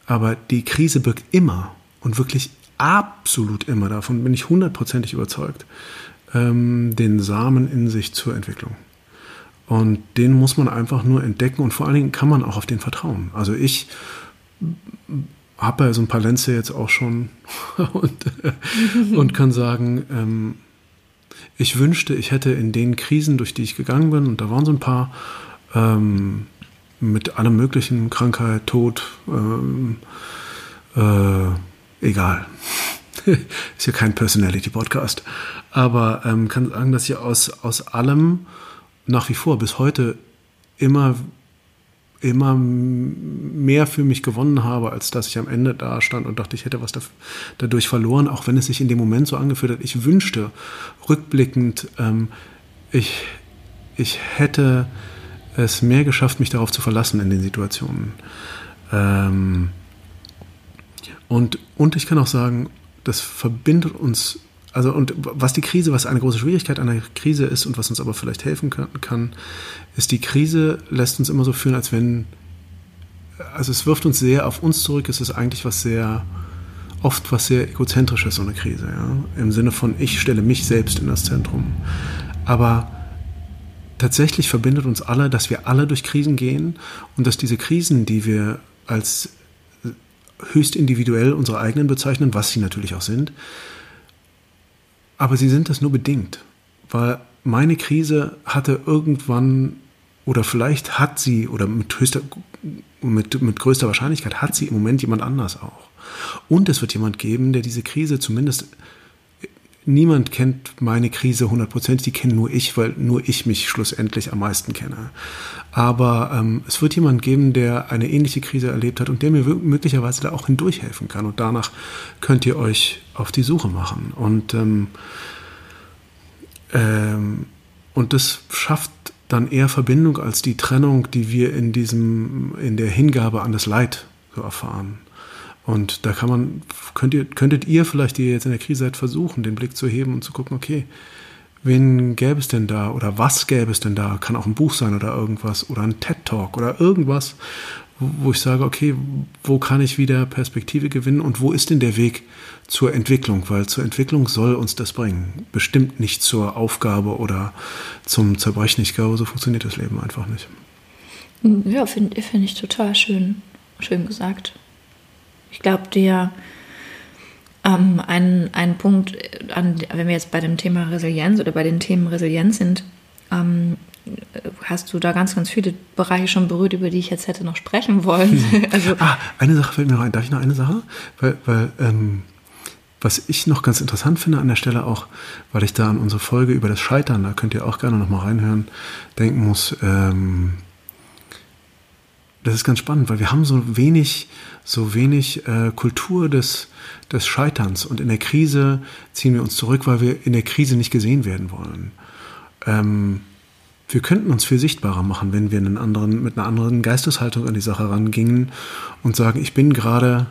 aber die Krise birgt immer und wirklich absolut immer, davon bin ich hundertprozentig überzeugt, ähm, den Samen in sich zur Entwicklung. Und den muss man einfach nur entdecken und vor allen Dingen kann man auch auf den vertrauen. Also ich habe ja so ein paar Lenze jetzt auch schon und, und kann sagen, ähm, ich wünschte, ich hätte in den Krisen, durch die ich gegangen bin, und da waren so ein paar, ähm, mit allem möglichen, Krankheit, Tod, ähm, äh, egal. Ist ja kein Personality-Podcast. Aber ähm, kann sagen, dass ich aus, aus allem nach wie vor bis heute immer, immer mehr für mich gewonnen habe, als dass ich am Ende da stand und dachte, ich hätte was dadurch verloren, auch wenn es sich in dem Moment so angefühlt hat. Ich wünschte, rückblickend, ähm, ich, ich hätte es mehr geschafft, mich darauf zu verlassen in den Situationen. Ähm, und, und ich kann auch sagen, das verbindet uns also und was die Krise, was eine große Schwierigkeit einer Krise ist und was uns aber vielleicht helfen kann, ist die Krise lässt uns immer so fühlen, als wenn, also es wirft uns sehr auf uns zurück, es ist eigentlich was sehr, oft was sehr egozentrisches, so eine Krise, ja? im Sinne von ich stelle mich selbst in das Zentrum. Aber tatsächlich verbindet uns alle, dass wir alle durch Krisen gehen und dass diese Krisen, die wir als höchst individuell unsere eigenen bezeichnen, was sie natürlich auch sind, aber sie sind das nur bedingt, weil meine Krise hatte irgendwann oder vielleicht hat sie oder mit, höchster, mit, mit größter Wahrscheinlichkeit hat sie im Moment jemand anders auch. Und es wird jemand geben, der diese Krise zumindest niemand kennt meine Krise hundertprozentig, die kenne nur ich, weil nur ich mich schlussendlich am meisten kenne. Aber ähm, es wird jemand geben, der eine ähnliche Krise erlebt hat und der mir möglicherweise da auch hindurch helfen kann. Und danach könnt ihr euch auf die Suche machen. Und, ähm, ähm, und das schafft dann eher Verbindung als die Trennung, die wir in diesem, in der Hingabe an das Leid so erfahren. Und da kann man, könnt ihr, könntet ihr vielleicht, die ihr jetzt in der Krise seid, versuchen, den Blick zu heben und zu gucken, okay, wen gäbe es denn da oder was gäbe es denn da? Kann auch ein Buch sein oder irgendwas oder ein TED-Talk oder irgendwas, wo ich sage, okay, wo kann ich wieder Perspektive gewinnen und wo ist denn der Weg zur Entwicklung? Weil zur Entwicklung soll uns das bringen. Bestimmt nicht zur Aufgabe oder zum Zerbrechen. Ich glaube, so funktioniert das Leben einfach nicht. Ja, finde find ich total schön, schön gesagt. Ich glaube, der ähm, ein, ein Punkt, an, wenn wir jetzt bei dem Thema Resilienz oder bei den Themen Resilienz sind, ähm, hast du da ganz, ganz viele Bereiche schon berührt, über die ich jetzt hätte noch sprechen wollen. Hm. also, ah, eine Sache fällt mir noch ein. Darf ich noch eine Sache? Weil, weil ähm, was ich noch ganz interessant finde an der Stelle auch, weil ich da an unsere Folge über das Scheitern, da könnt ihr auch gerne noch mal reinhören, denken muss, ähm, das ist ganz spannend, weil wir haben so wenig, so wenig äh, Kultur des, des Scheiterns und in der Krise ziehen wir uns zurück, weil wir in der Krise nicht gesehen werden wollen. Ähm, wir könnten uns viel sichtbarer machen, wenn wir einen anderen, mit einer anderen Geisteshaltung an die Sache rangingen und sagen, ich bin gerade,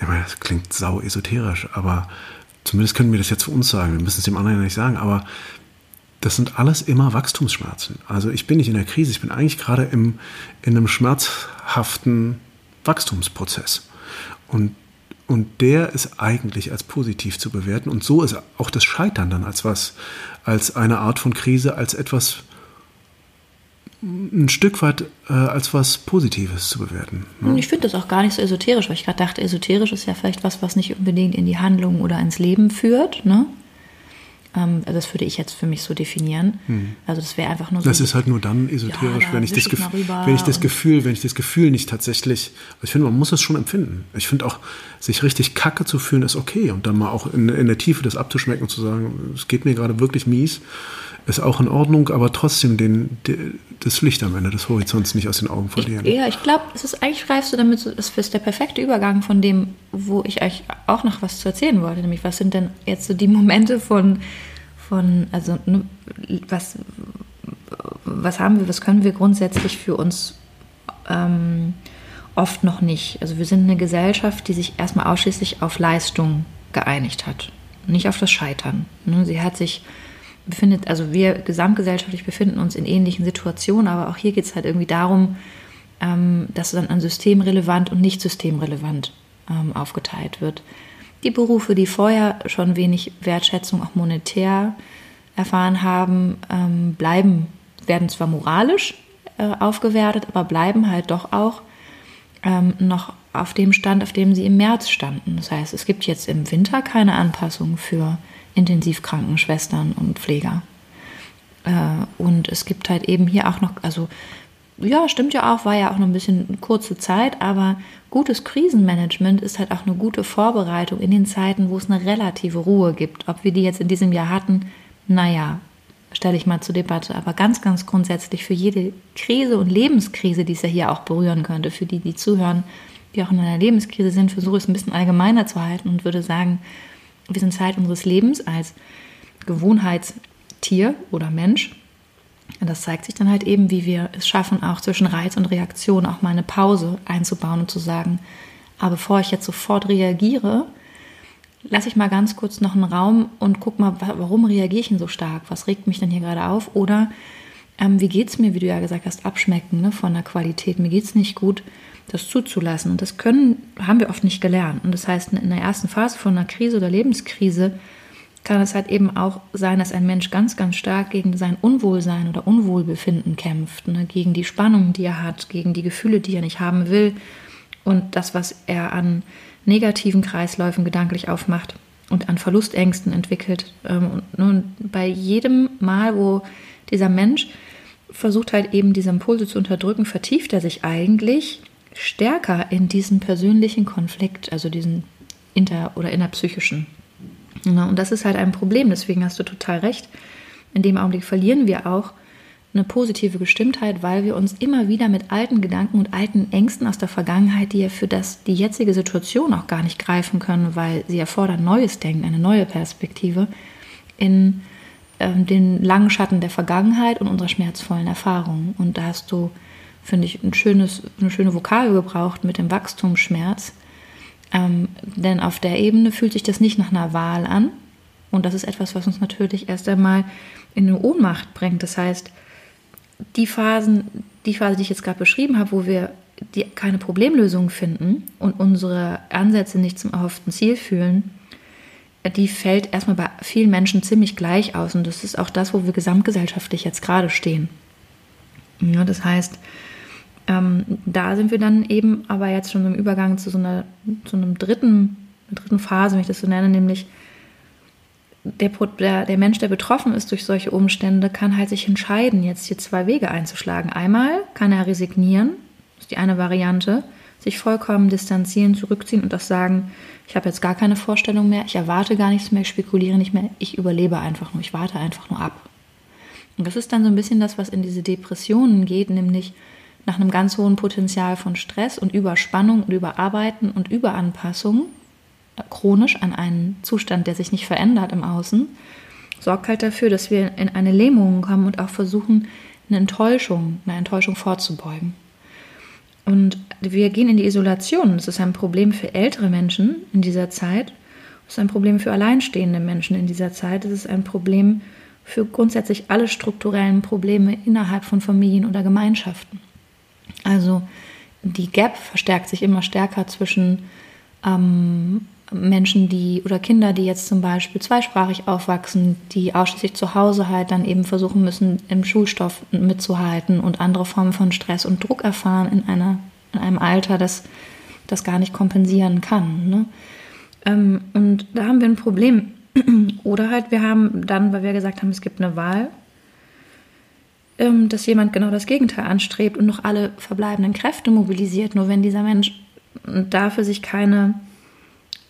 ich meine, das klingt sau esoterisch, aber zumindest können wir das jetzt für uns sagen, wir müssen es dem anderen ja nicht sagen, aber das sind alles immer Wachstumsschmerzen. Also ich bin nicht in der Krise, ich bin eigentlich gerade im, in einem schmerzhaften Wachstumsprozess. Und, und der ist eigentlich als positiv zu bewerten. Und so ist auch das Scheitern dann als was, als eine Art von Krise, als etwas, ein Stück weit äh, als was Positives zu bewerten. Ne? Ich finde das auch gar nicht so esoterisch, weil ich gerade dachte, esoterisch ist ja vielleicht was, was nicht unbedingt in die Handlung oder ins Leben führt. Ne? Ähm, also das würde ich jetzt für mich so definieren. Hm. Also das wäre einfach nur so. Das ist halt nur dann esoterisch, ja, wenn, ich das wenn ich das Gefühl, wenn ich das Gefühl nicht tatsächlich, ich finde, man muss es schon empfinden. Ich finde auch, sich richtig kacke zu fühlen, ist okay. Und dann mal auch in, in der Tiefe das abzuschmecken und zu sagen, es geht mir gerade wirklich mies ist auch in Ordnung, aber trotzdem den, den, das Licht am Ende des Horizonts nicht aus den Augen verlieren. Ich, ja, ich glaube, es ist eigentlich greifst du damit, es ist der perfekte Übergang von dem, wo ich eigentlich auch noch was zu erzählen wollte, nämlich was sind denn jetzt so die Momente von, von also ne, was, was haben wir, was können wir grundsätzlich für uns ähm, oft noch nicht. Also wir sind eine Gesellschaft, die sich erstmal ausschließlich auf Leistung geeinigt hat, nicht auf das Scheitern. Ne? Sie hat sich befindet, also wir gesamtgesellschaftlich befinden uns in ähnlichen Situationen, aber auch hier geht es halt irgendwie darum, ähm, dass dann an systemrelevant und nicht systemrelevant ähm, aufgeteilt wird. Die Berufe, die vorher schon wenig Wertschätzung auch monetär erfahren haben, ähm, bleiben, werden zwar moralisch äh, aufgewertet, aber bleiben halt doch auch ähm, noch auf dem Stand, auf dem sie im März standen. Das heißt, es gibt jetzt im Winter keine Anpassung für Intensivkrankenschwestern und Pfleger. Äh, und es gibt halt eben hier auch noch, also ja, stimmt ja auch, war ja auch noch ein bisschen kurze Zeit, aber gutes Krisenmanagement ist halt auch eine gute Vorbereitung in den Zeiten, wo es eine relative Ruhe gibt. Ob wir die jetzt in diesem Jahr hatten, naja, stelle ich mal zur Debatte. Aber ganz, ganz grundsätzlich für jede Krise und Lebenskrise, die es ja hier auch berühren könnte, für die, die zuhören, die auch in einer Lebenskrise sind, versuche ich es ein bisschen allgemeiner zu halten und würde sagen, wir sind Zeit unseres Lebens als Gewohnheitstier oder Mensch. Und das zeigt sich dann halt eben, wie wir es schaffen, auch zwischen Reiz und Reaktion auch mal eine Pause einzubauen und zu sagen, aber bevor ich jetzt sofort reagiere, lasse ich mal ganz kurz noch einen Raum und guck mal, warum reagiere ich denn so stark? Was regt mich denn hier gerade auf? Oder ähm, wie geht es mir, wie du ja gesagt hast, abschmecken ne, von der Qualität? Mir geht es nicht gut das zuzulassen. Und das können, haben wir oft nicht gelernt. Und das heißt, in der ersten Phase von einer Krise oder Lebenskrise kann es halt eben auch sein, dass ein Mensch ganz, ganz stark gegen sein Unwohlsein oder Unwohlbefinden kämpft, ne? gegen die Spannung, die er hat, gegen die Gefühle, die er nicht haben will und das, was er an negativen Kreisläufen gedanklich aufmacht und an Verlustängsten entwickelt. Ähm, und, ne, und bei jedem Mal, wo dieser Mensch versucht halt eben diese Impulse zu unterdrücken, vertieft er sich eigentlich stärker in diesen persönlichen Konflikt, also diesen inter- oder innerpsychischen. Und das ist halt ein Problem, deswegen hast du total recht. In dem Augenblick verlieren wir auch eine positive Gestimmtheit, weil wir uns immer wieder mit alten Gedanken und alten Ängsten aus der Vergangenheit, die ja für das, die jetzige Situation auch gar nicht greifen können, weil sie erfordern neues Denken, eine neue Perspektive, in äh, den langen Schatten der Vergangenheit und unserer schmerzvollen Erfahrungen. Und da hast du finde ich, ein schönes, eine schöne Vokabel gebraucht mit dem Wachstumsschmerz. Ähm, denn auf der Ebene fühlt sich das nicht nach einer Wahl an. Und das ist etwas, was uns natürlich erst einmal in eine Ohnmacht bringt. Das heißt, die Phasen, die Phase, die ich jetzt gerade beschrieben habe, wo wir die, keine Problemlösung finden und unsere Ansätze nicht zum erhofften Ziel fühlen, die fällt erstmal bei vielen Menschen ziemlich gleich aus. Und das ist auch das, wo wir gesamtgesellschaftlich jetzt gerade stehen. Ja, das heißt, ähm, da sind wir dann eben aber jetzt schon im Übergang zu so einer, zu einem dritten, einer dritten Phase, wenn ich das so nenne, nämlich der, der, der Mensch, der betroffen ist durch solche Umstände, kann halt sich entscheiden, jetzt hier zwei Wege einzuschlagen. Einmal kann er resignieren, das ist die eine Variante, sich vollkommen distanzieren, zurückziehen und das sagen, ich habe jetzt gar keine Vorstellung mehr, ich erwarte gar nichts mehr, ich spekuliere nicht mehr, ich überlebe einfach nur, ich warte einfach nur ab. Und das ist dann so ein bisschen das, was in diese Depressionen geht, nämlich nach einem ganz hohen Potenzial von Stress und Überspannung und Überarbeiten und Überanpassung, chronisch an einen Zustand, der sich nicht verändert im Außen, sorgt halt dafür, dass wir in eine Lähmung kommen und auch versuchen, eine Enttäuschung, eine Enttäuschung vorzubeugen. Und wir gehen in die Isolation. Das ist ein Problem für ältere Menschen in dieser Zeit. Das ist ein Problem für alleinstehende Menschen in dieser Zeit. Das ist ein Problem für grundsätzlich alle strukturellen Probleme innerhalb von Familien oder Gemeinschaften. Also die Gap verstärkt sich immer stärker zwischen ähm, Menschen, die oder Kinder, die jetzt zum Beispiel zweisprachig aufwachsen, die ausschließlich zu Hause halt dann eben versuchen müssen, im Schulstoff mitzuhalten und andere Formen von Stress und Druck erfahren in, einer, in einem Alter, das das gar nicht kompensieren kann. Ne? Ähm, und da haben wir ein Problem, Oder halt, wir haben dann, weil wir gesagt haben, es gibt eine Wahl, dass jemand genau das Gegenteil anstrebt und noch alle verbleibenden Kräfte mobilisiert. Nur wenn dieser Mensch dafür sich keine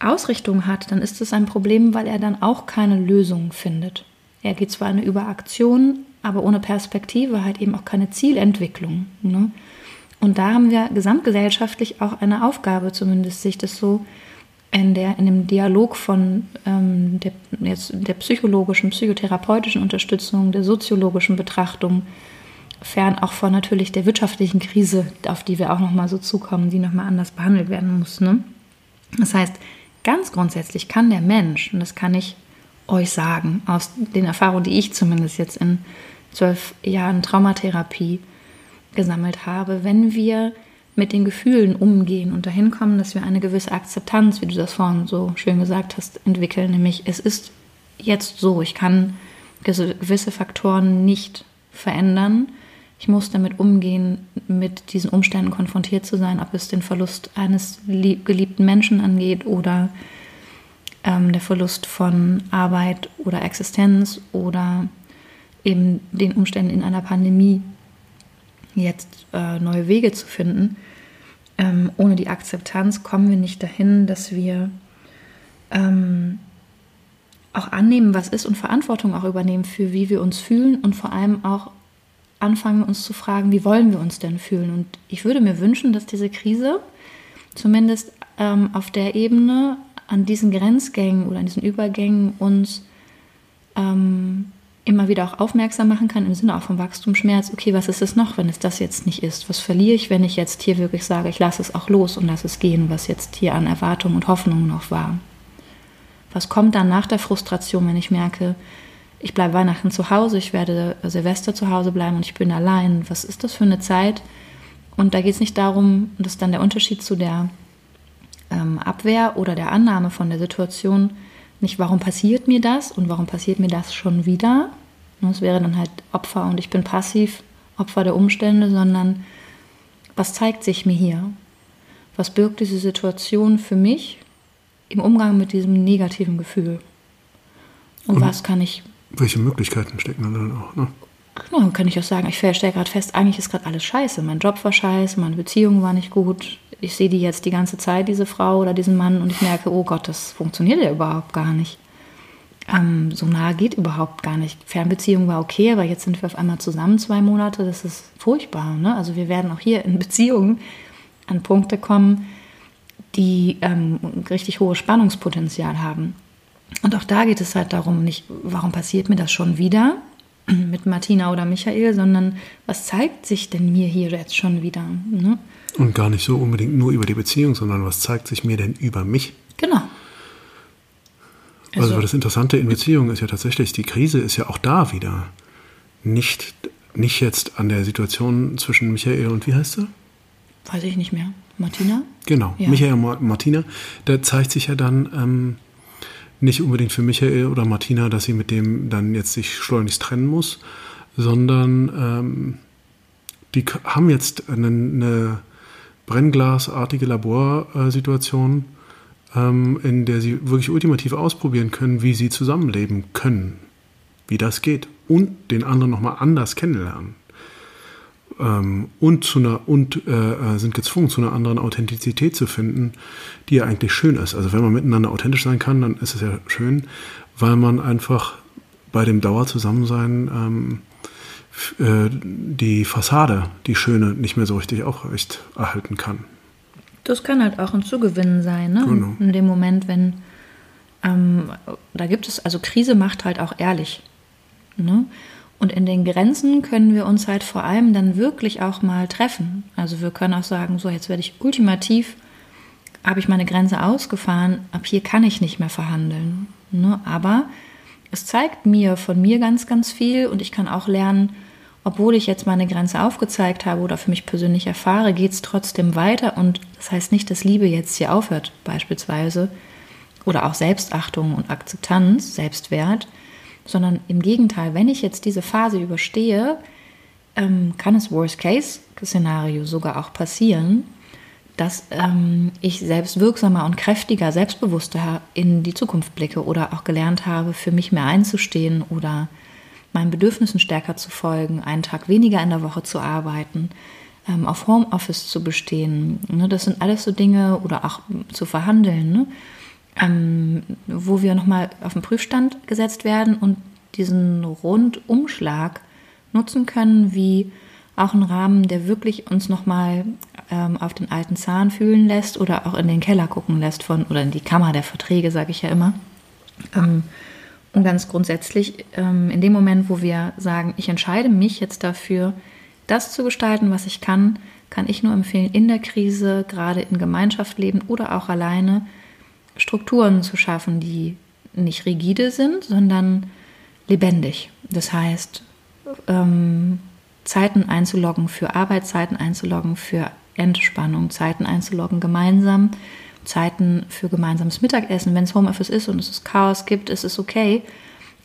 Ausrichtung hat, dann ist es ein Problem, weil er dann auch keine Lösung findet. Er geht zwar eine Überaktion, aber ohne Perspektive halt eben auch keine Zielentwicklung. Ne? Und da haben wir gesamtgesellschaftlich auch eine Aufgabe, zumindest sich das so in, der, in dem Dialog von ähm, der, jetzt der psychologischen, psychotherapeutischen Unterstützung, der soziologischen Betrachtung, fern auch von natürlich der wirtschaftlichen Krise, auf die wir auch nochmal so zukommen, die nochmal anders behandelt werden muss. Ne? Das heißt, ganz grundsätzlich kann der Mensch, und das kann ich euch sagen, aus den Erfahrungen, die ich zumindest jetzt in zwölf Jahren Traumatherapie gesammelt habe, wenn wir mit den Gefühlen umgehen und dahin kommen, dass wir eine gewisse Akzeptanz, wie du das vorhin so schön gesagt hast, entwickeln. Nämlich, es ist jetzt so, ich kann gewisse Faktoren nicht verändern. Ich muss damit umgehen, mit diesen Umständen konfrontiert zu sein, ob es den Verlust eines geliebten Menschen angeht oder ähm, der Verlust von Arbeit oder Existenz oder eben den Umständen in einer Pandemie jetzt äh, neue Wege zu finden. Ähm, ohne die Akzeptanz kommen wir nicht dahin, dass wir ähm, auch annehmen, was ist und Verantwortung auch übernehmen für, wie wir uns fühlen und vor allem auch anfangen, uns zu fragen, wie wollen wir uns denn fühlen. Und ich würde mir wünschen, dass diese Krise zumindest ähm, auf der Ebene an diesen Grenzgängen oder an diesen Übergängen uns ähm, immer wieder auch aufmerksam machen kann, im Sinne auch vom Wachstumsschmerz, okay, was ist es noch, wenn es das jetzt nicht ist? Was verliere ich, wenn ich jetzt hier wirklich sage, ich lasse es auch los und lasse es gehen, was jetzt hier an Erwartungen und Hoffnungen noch war? Was kommt dann nach der Frustration, wenn ich merke, ich bleibe Weihnachten zu Hause, ich werde Silvester zu Hause bleiben und ich bin allein? Was ist das für eine Zeit? Und da geht es nicht darum, und das ist dann der Unterschied zu der ähm, Abwehr oder der Annahme von der Situation, nicht, warum passiert mir das und warum passiert mir das schon wieder. Es wäre dann halt Opfer und ich bin passiv, Opfer der Umstände, sondern was zeigt sich mir hier? Was birgt diese Situation für mich im Umgang mit diesem negativen Gefühl? Und, und was kann ich. Welche Möglichkeiten stecken dann auch, ne? Genau, kann ich auch sagen, ich stelle gerade fest, eigentlich ist gerade alles scheiße. Mein Job war scheiße, meine Beziehung war nicht gut, ich sehe die jetzt die ganze Zeit, diese Frau oder diesen Mann, und ich merke, oh Gott, das funktioniert ja überhaupt gar nicht. Ähm, so nah geht überhaupt gar nicht. Fernbeziehung war okay, aber jetzt sind wir auf einmal zusammen zwei Monate, das ist furchtbar. Ne? Also wir werden auch hier in Beziehungen an Punkte kommen, die ähm, richtig hohes Spannungspotenzial haben. Und auch da geht es halt darum, nicht, warum passiert mir das schon wieder mit Martina oder Michael, sondern was zeigt sich denn mir hier jetzt schon wieder? Ne? Und gar nicht so unbedingt nur über die Beziehung, sondern was zeigt sich mir denn über mich? Genau. Also, also das Interessante in Beziehungen ist ja tatsächlich, die Krise ist ja auch da wieder. Nicht, nicht jetzt an der Situation zwischen Michael und wie heißt sie? Weiß ich nicht mehr. Martina? Genau, ja. Michael und Martina. Da zeigt sich ja dann ähm, nicht unbedingt für Michael oder Martina, dass sie mit dem dann jetzt sich schleunigst trennen muss, sondern ähm, die haben jetzt eine, eine brennglasartige Laborsituation, ähm, in der sie wirklich ultimativ ausprobieren können, wie sie zusammenleben können, wie das geht und den anderen nochmal anders kennenlernen. Ähm, und zu einer, und äh, äh, sind gezwungen, zu einer anderen Authentizität zu finden, die ja eigentlich schön ist. Also wenn man miteinander authentisch sein kann, dann ist es ja schön, weil man einfach bei dem Dauerzusammensein ähm, äh, die Fassade, die schöne, nicht mehr so richtig aufrecht erhalten kann. Das kann halt auch ein Zugewinn sein, ne? Genau. In dem Moment, wenn ähm, da gibt es, also Krise macht halt auch ehrlich. Ne? Und in den Grenzen können wir uns halt vor allem dann wirklich auch mal treffen. Also wir können auch sagen, so jetzt werde ich ultimativ, habe ich meine Grenze ausgefahren, ab hier kann ich nicht mehr verhandeln. Ne? Aber es zeigt mir von mir ganz, ganz viel und ich kann auch lernen, obwohl ich jetzt meine Grenze aufgezeigt habe oder für mich persönlich erfahre, geht es trotzdem weiter. Und das heißt nicht, dass Liebe jetzt hier aufhört, beispielsweise. Oder auch Selbstachtung und Akzeptanz, Selbstwert. Sondern im Gegenteil, wenn ich jetzt diese Phase überstehe, ähm, kann es Worst-Case-Szenario sogar auch passieren, dass ähm, ich selbst wirksamer und kräftiger, selbstbewusster in die Zukunft blicke oder auch gelernt habe, für mich mehr einzustehen oder meinen Bedürfnissen stärker zu folgen, einen Tag weniger in der Woche zu arbeiten, ähm, auf Homeoffice zu bestehen. Ne? Das sind alles so Dinge oder auch zu verhandeln, ne? ähm, wo wir nochmal auf den Prüfstand gesetzt werden und diesen Rundumschlag nutzen können, wie auch ein Rahmen, der wirklich uns nochmal ähm, auf den alten Zahn fühlen lässt oder auch in den Keller gucken lässt von oder in die Kammer der Verträge, sage ich ja immer. Ähm, und ganz grundsätzlich, ähm, in dem Moment, wo wir sagen, ich entscheide mich jetzt dafür, das zu gestalten, was ich kann, kann ich nur empfehlen, in der Krise, gerade in Gemeinschaft leben oder auch alleine, Strukturen zu schaffen, die nicht rigide sind, sondern lebendig. Das heißt, ähm, Zeiten einzuloggen für Arbeit, Zeiten einzuloggen für Entspannung, Zeiten einzuloggen gemeinsam, Zeiten für gemeinsames Mittagessen. Wenn es Homeoffice ist und es Chaos gibt, ist es okay.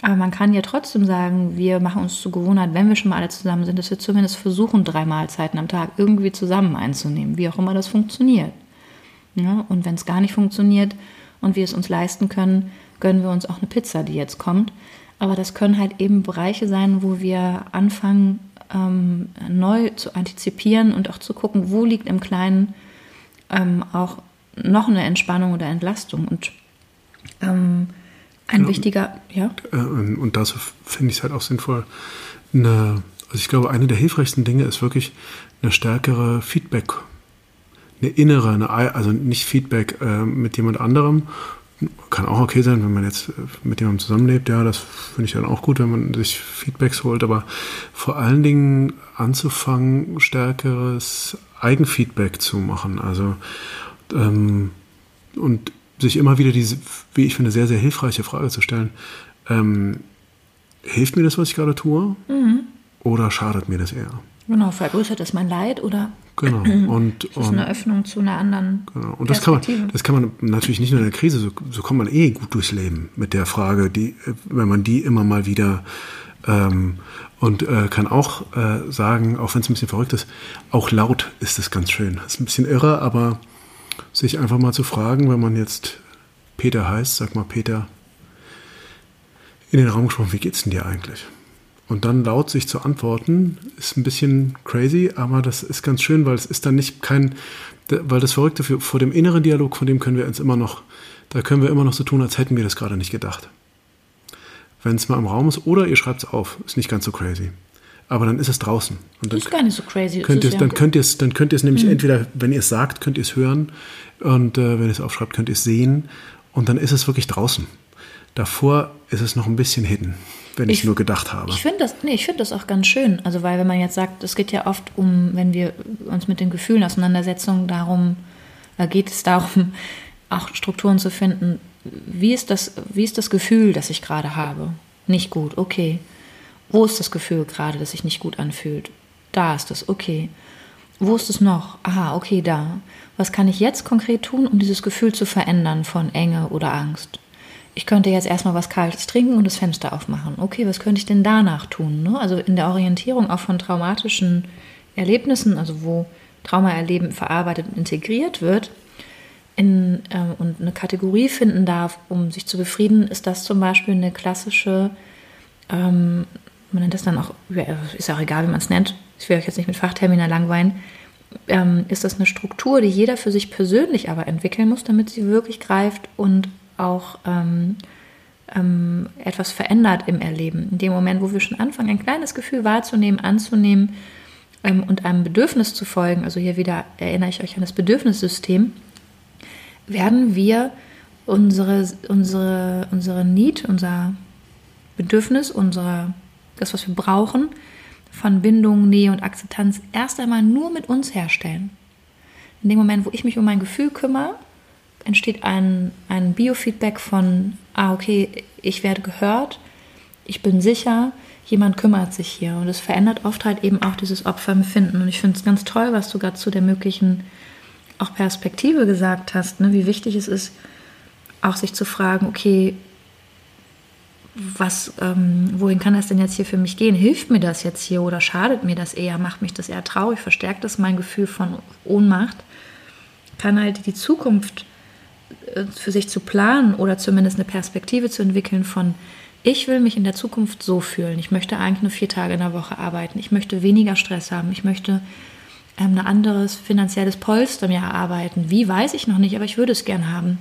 Aber man kann ja trotzdem sagen, wir machen uns zur Gewohnheit, wenn wir schon mal alle zusammen sind, dass wir zumindest versuchen, drei Mahlzeiten am Tag irgendwie zusammen einzunehmen, wie auch immer das funktioniert. Ja, und wenn es gar nicht funktioniert und wir es uns leisten können, gönnen wir uns auch eine Pizza, die jetzt kommt. Aber das können halt eben Bereiche sein, wo wir anfangen, ähm, neu zu antizipieren und auch zu gucken, wo liegt im Kleinen ähm, auch noch eine Entspannung oder Entlastung. Und ähm, ein genau. wichtiger, ja. Äh, und dazu finde ich es halt auch sinnvoll, eine, also ich glaube, eine der hilfreichsten Dinge ist wirklich eine stärkere Feedback, eine innere, eine, also nicht Feedback äh, mit jemand anderem, kann auch okay sein, wenn man jetzt äh, mit jemandem zusammenlebt. Ja, das finde ich dann auch gut, wenn man sich Feedbacks holt. Aber vor allen Dingen anzufangen, stärkeres Eigenfeedback zu machen. Also ähm, und sich immer wieder diese, wie ich finde, sehr, sehr hilfreiche Frage zu stellen. Ähm, hilft mir das, was ich gerade tue? Mhm. Oder schadet mir das eher? Genau, vergrößert das mein Leid oder Genau. Und, das ist eine Öffnung zu einer anderen. Genau. Und das kann, man, das kann man natürlich nicht nur in der Krise, so, so kommt man eh gut durchs Leben mit der Frage, die, wenn man die immer mal wieder ähm, und äh, kann auch äh, sagen, auch wenn es ein bisschen verrückt ist, auch laut ist es ganz schön. Das ist ein bisschen irre, aber sich einfach mal zu fragen, wenn man jetzt Peter heißt, sag mal Peter, in den Raum gesprochen, wie geht's denn dir eigentlich? Und dann laut sich zu antworten, ist ein bisschen crazy, aber das ist ganz schön, weil es ist dann nicht kein, weil das Verrückte für, vor dem inneren Dialog, von dem können wir uns immer noch, da können wir immer noch so tun, als hätten wir das gerade nicht gedacht. Wenn es mal im Raum ist, oder ihr schreibt es auf, ist nicht ganz so crazy. Aber dann ist es draußen. Und dann ist gar nicht so crazy. Könnt ihr, ja dann, könnt es, dann könnt ihr es nämlich mhm. entweder, wenn ihr es sagt, könnt ihr es hören und äh, wenn ihr es aufschreibt, könnt ihr es sehen und dann ist es wirklich draußen. Davor ist es noch ein bisschen hidden wenn ich, ich nur gedacht habe. Ich finde das, nee, find das auch ganz schön. Also, weil wenn man jetzt sagt, es geht ja oft um, wenn wir uns mit den Gefühlen auseinandersetzen, darum, da geht es darum, auch Strukturen zu finden. Wie ist das, wie ist das Gefühl, das ich gerade habe? Nicht gut, okay. Wo ist das Gefühl gerade, das sich nicht gut anfühlt? Da ist es, okay. Wo ist es noch? Aha, okay, da. Was kann ich jetzt konkret tun, um dieses Gefühl zu verändern von Enge oder Angst? ich könnte jetzt erstmal was Kaltes trinken und das Fenster aufmachen. Okay, was könnte ich denn danach tun? Ne? Also in der Orientierung auch von traumatischen Erlebnissen, also wo Traumaerleben verarbeitet und integriert wird in, äh, und eine Kategorie finden darf, um sich zu befrieden, ist das zum Beispiel eine klassische, ähm, man nennt das dann auch, ist auch egal, wie man es nennt, ich will euch jetzt nicht mit Fachtermina langweilen, ähm, ist das eine Struktur, die jeder für sich persönlich aber entwickeln muss, damit sie wirklich greift und auch ähm, ähm, etwas verändert im Erleben. In dem Moment, wo wir schon anfangen, ein kleines Gefühl wahrzunehmen, anzunehmen ähm, und einem Bedürfnis zu folgen, also hier wieder erinnere ich euch an das Bedürfnissystem, werden wir unsere, unsere, unsere Need, unser Bedürfnis, unsere, das, was wir brauchen, von Bindung, Nähe und Akzeptanz erst einmal nur mit uns herstellen. In dem Moment, wo ich mich um mein Gefühl kümmere, entsteht ein, ein Biofeedback von, ah, okay, ich werde gehört, ich bin sicher, jemand kümmert sich hier. Und es verändert oft halt eben auch dieses Opferempfinden. Und ich finde es ganz toll, was du gerade zu der möglichen auch Perspektive gesagt hast, ne? wie wichtig es ist, auch sich zu fragen, okay, was, ähm, wohin kann das denn jetzt hier für mich gehen? Hilft mir das jetzt hier oder schadet mir das eher? Macht mich das eher traurig? Verstärkt das mein Gefühl von Ohnmacht? kann halt die Zukunft äh, für sich zu planen oder zumindest eine Perspektive zu entwickeln von, ich will mich in der Zukunft so fühlen. Ich möchte eigentlich nur vier Tage in der Woche arbeiten. Ich möchte weniger Stress haben. Ich möchte ähm, ein anderes finanzielles Polster mir erarbeiten. Wie, weiß ich noch nicht, aber ich würde es gern haben.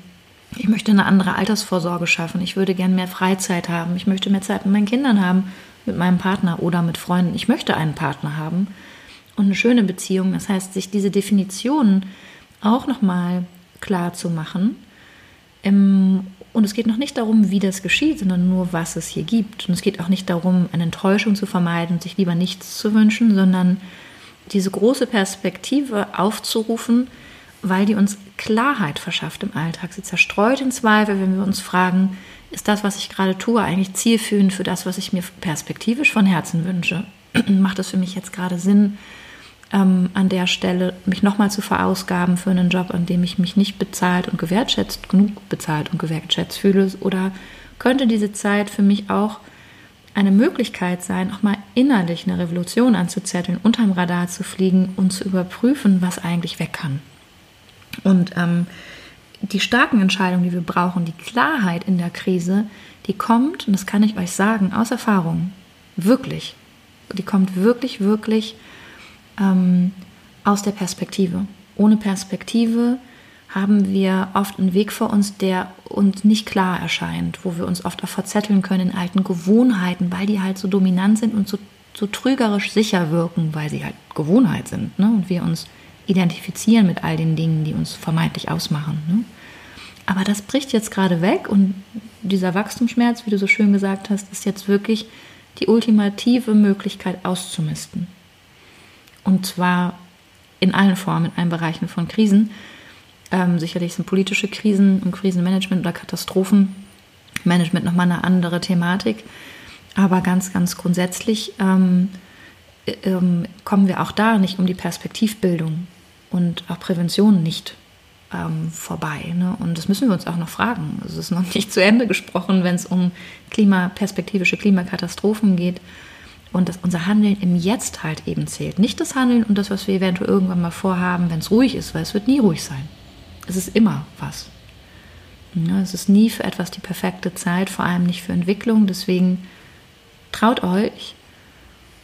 Ich möchte eine andere Altersvorsorge schaffen. Ich würde gern mehr Freizeit haben. Ich möchte mehr Zeit mit meinen Kindern haben, mit meinem Partner oder mit Freunden. Ich möchte einen Partner haben und eine schöne Beziehung. Das heißt, sich diese Definitionen auch nochmal klar zu machen. Ähm, und es geht noch nicht darum, wie das geschieht, sondern nur, was es hier gibt. Und es geht auch nicht darum, eine Enttäuschung zu vermeiden und sich lieber nichts zu wünschen, sondern diese große Perspektive aufzurufen, weil die uns Klarheit verschafft im Alltag. Sie zerstreut den Zweifel, wenn wir uns fragen, ist das, was ich gerade tue, eigentlich zielführend für das, was ich mir perspektivisch von Herzen wünsche? Macht es für mich jetzt gerade Sinn, ähm, an der Stelle mich nochmal zu verausgaben für einen Job, an dem ich mich nicht bezahlt und gewertschätzt, genug bezahlt und gewertschätzt fühle? Oder könnte diese Zeit für mich auch eine Möglichkeit sein, auch mal innerlich eine Revolution anzuzetteln, unterm Radar zu fliegen und zu überprüfen, was eigentlich weg kann. Und ähm, die starken Entscheidungen, die wir brauchen, die Klarheit in der Krise, die kommt, und das kann ich euch sagen, aus Erfahrung, wirklich. Die kommt wirklich, wirklich ähm, aus der Perspektive. Ohne Perspektive haben wir oft einen Weg vor uns, der uns nicht klar erscheint, wo wir uns oft auch verzetteln können in alten Gewohnheiten, weil die halt so dominant sind und so, so trügerisch sicher wirken, weil sie halt Gewohnheit sind. Ne? Und wir uns identifizieren mit all den Dingen, die uns vermeintlich ausmachen. Ne? Aber das bricht jetzt gerade weg und dieser Wachstumsschmerz, wie du so schön gesagt hast, ist jetzt wirklich die ultimative Möglichkeit auszumisten. Und zwar in allen Formen, in allen Bereichen von Krisen. Ähm, sicherlich sind politische Krisen und Krisenmanagement oder Katastrophenmanagement nochmal eine andere Thematik. Aber ganz, ganz grundsätzlich ähm, äh, ähm, kommen wir auch da nicht um die Perspektivbildung und auch Prävention nicht ähm, vorbei. Ne? Und das müssen wir uns auch noch fragen. Es ist noch nicht zu Ende gesprochen, wenn es um Klima, perspektivische Klimakatastrophen geht und dass unser Handeln im Jetzt halt eben zählt. Nicht das Handeln und das, was wir eventuell irgendwann mal vorhaben, wenn es ruhig ist, weil es wird nie ruhig sein. Es ist immer was. Ja, es ist nie für etwas die perfekte Zeit, vor allem nicht für Entwicklung. Deswegen traut euch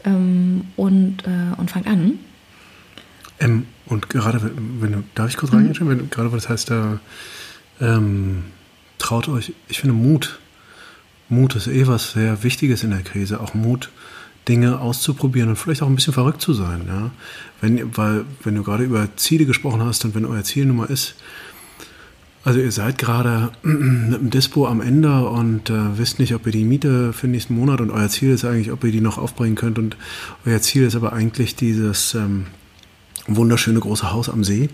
ähm, und, äh, und fangt an. Ähm, und gerade, wenn du, darf ich kurz mhm. reingehen? Wenn, gerade, was heißt da, ähm, traut euch, ich finde Mut, Mut ist eh was sehr Wichtiges in der Krise, auch Mut, Dinge auszuprobieren und vielleicht auch ein bisschen verrückt zu sein. Ja? Wenn, weil, wenn du gerade über Ziele gesprochen hast und wenn euer Ziel nun mal ist, also ihr seid gerade mit dem Dispo am Ende und äh, wisst nicht, ob ihr die Miete für den nächsten Monat und euer Ziel ist eigentlich, ob ihr die noch aufbringen könnt und euer Ziel ist aber eigentlich dieses ähm, wunderschöne große Haus am See.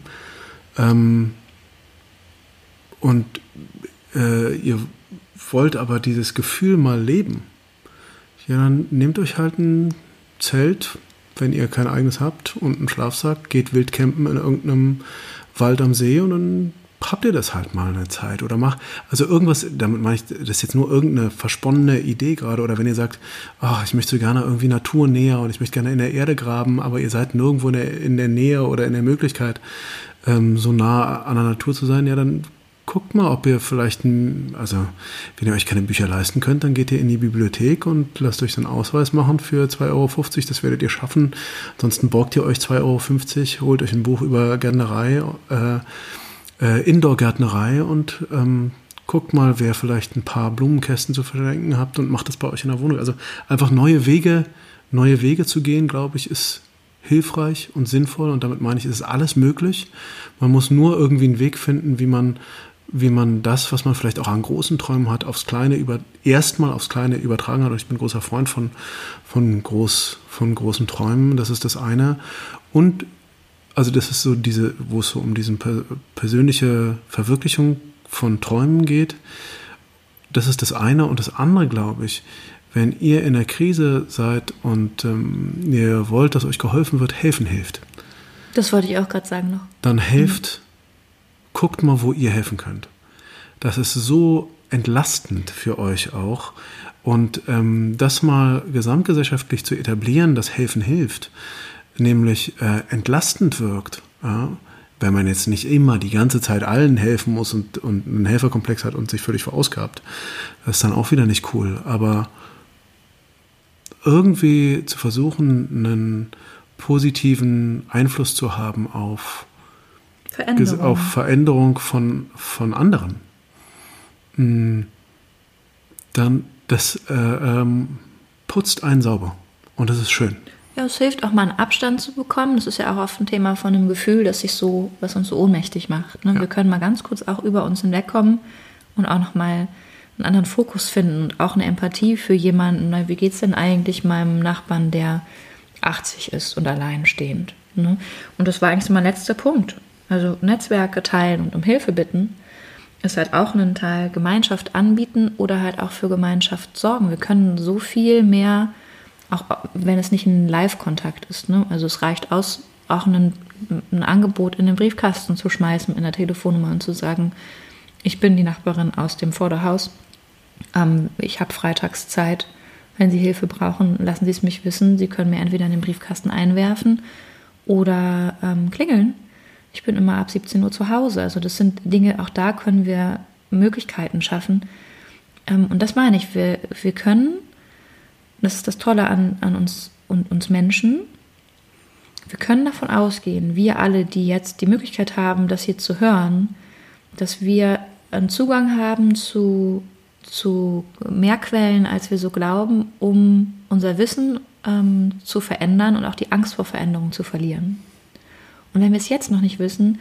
Ähm, und äh, ihr wollt aber dieses Gefühl mal leben ja, dann nehmt euch halt ein Zelt, wenn ihr kein eigenes habt, und einen Schlafsack, geht wild campen in irgendeinem Wald am See und dann habt ihr das halt mal eine Zeit oder macht, also irgendwas, damit meine ich, das ist jetzt nur irgendeine versponnene Idee gerade oder wenn ihr sagt, ach, ich möchte gerne irgendwie Natur näher und ich möchte gerne in der Erde graben, aber ihr seid nirgendwo in der, in der Nähe oder in der Möglichkeit, ähm, so nah an der Natur zu sein, ja, dann guckt mal, ob ihr vielleicht, ein, also wenn ihr euch keine Bücher leisten könnt, dann geht ihr in die Bibliothek und lasst euch einen Ausweis machen für 2,50 Euro. Das werdet ihr schaffen. Ansonsten borgt ihr euch 2,50 Euro, holt euch ein Buch über Gärtnerei, äh, äh, Indoor-Gärtnerei und ähm, guckt mal, wer vielleicht ein paar Blumenkästen zu verschenken habt und macht das bei euch in der Wohnung. Also einfach neue Wege, neue Wege zu gehen, glaube ich, ist hilfreich und sinnvoll und damit meine ich, ist alles möglich. Man muss nur irgendwie einen Weg finden, wie man wie man das, was man vielleicht auch an großen Träumen hat, aufs Kleine über, erstmal aufs Kleine übertragen hat. Ich bin großer Freund von, von, groß, von großen Träumen. Das ist das eine. Und also das ist so diese, wo es so um diese persönliche Verwirklichung von Träumen geht. Das ist das eine. Und das andere, glaube ich, wenn ihr in der Krise seid und ähm, ihr wollt, dass euch geholfen wird, helfen hilft. Das wollte ich auch gerade sagen noch. Dann helft. Mhm guckt mal, wo ihr helfen könnt. Das ist so entlastend für euch auch. Und ähm, das mal gesamtgesellschaftlich zu etablieren, dass helfen hilft, nämlich äh, entlastend wirkt, ja, wenn man jetzt nicht immer die ganze Zeit allen helfen muss und, und einen Helferkomplex hat und sich völlig verausgabt, das ist dann auch wieder nicht cool. Aber irgendwie zu versuchen, einen positiven Einfluss zu haben auf Veränderung, auf Veränderung von, von anderen, hm, dann das äh, ähm, putzt einen sauber. Und das ist schön. Ja, es hilft auch mal einen Abstand zu bekommen. Das ist ja auch oft ein Thema von einem Gefühl, das sich so, was uns so ohnmächtig macht. Ne? Ja. Wir können mal ganz kurz auch über uns hinwegkommen und auch noch mal einen anderen Fokus finden und auch eine Empathie für jemanden. Na, wie geht es denn eigentlich meinem Nachbarn, der 80 ist und alleinstehend? Ne? Und das war eigentlich so mein letzter Punkt. Also Netzwerke teilen und um Hilfe bitten ist halt auch ein Teil Gemeinschaft anbieten oder halt auch für Gemeinschaft sorgen. Wir können so viel mehr auch wenn es nicht ein Live-Kontakt ist. Ne? Also es reicht aus, auch ein, ein Angebot in den Briefkasten zu schmeißen in der Telefonnummer und zu sagen, ich bin die Nachbarin aus dem Vorderhaus, ähm, ich habe Freitagszeit. Wenn Sie Hilfe brauchen, lassen Sie es mich wissen. Sie können mir entweder in den Briefkasten einwerfen oder ähm, klingeln. Ich bin immer ab 17 Uhr zu Hause. Also das sind Dinge, auch da können wir Möglichkeiten schaffen. Ähm, und das meine ich, wir, wir können das ist das Tolle an, an uns und uns Menschen. Wir können davon ausgehen, wir alle, die jetzt die Möglichkeit haben, das hier zu hören, dass wir einen Zugang haben zu, zu mehr Quellen, als wir so glauben, um unser Wissen ähm, zu verändern und auch die Angst vor Veränderung zu verlieren. Und wenn wir es jetzt noch nicht wissen,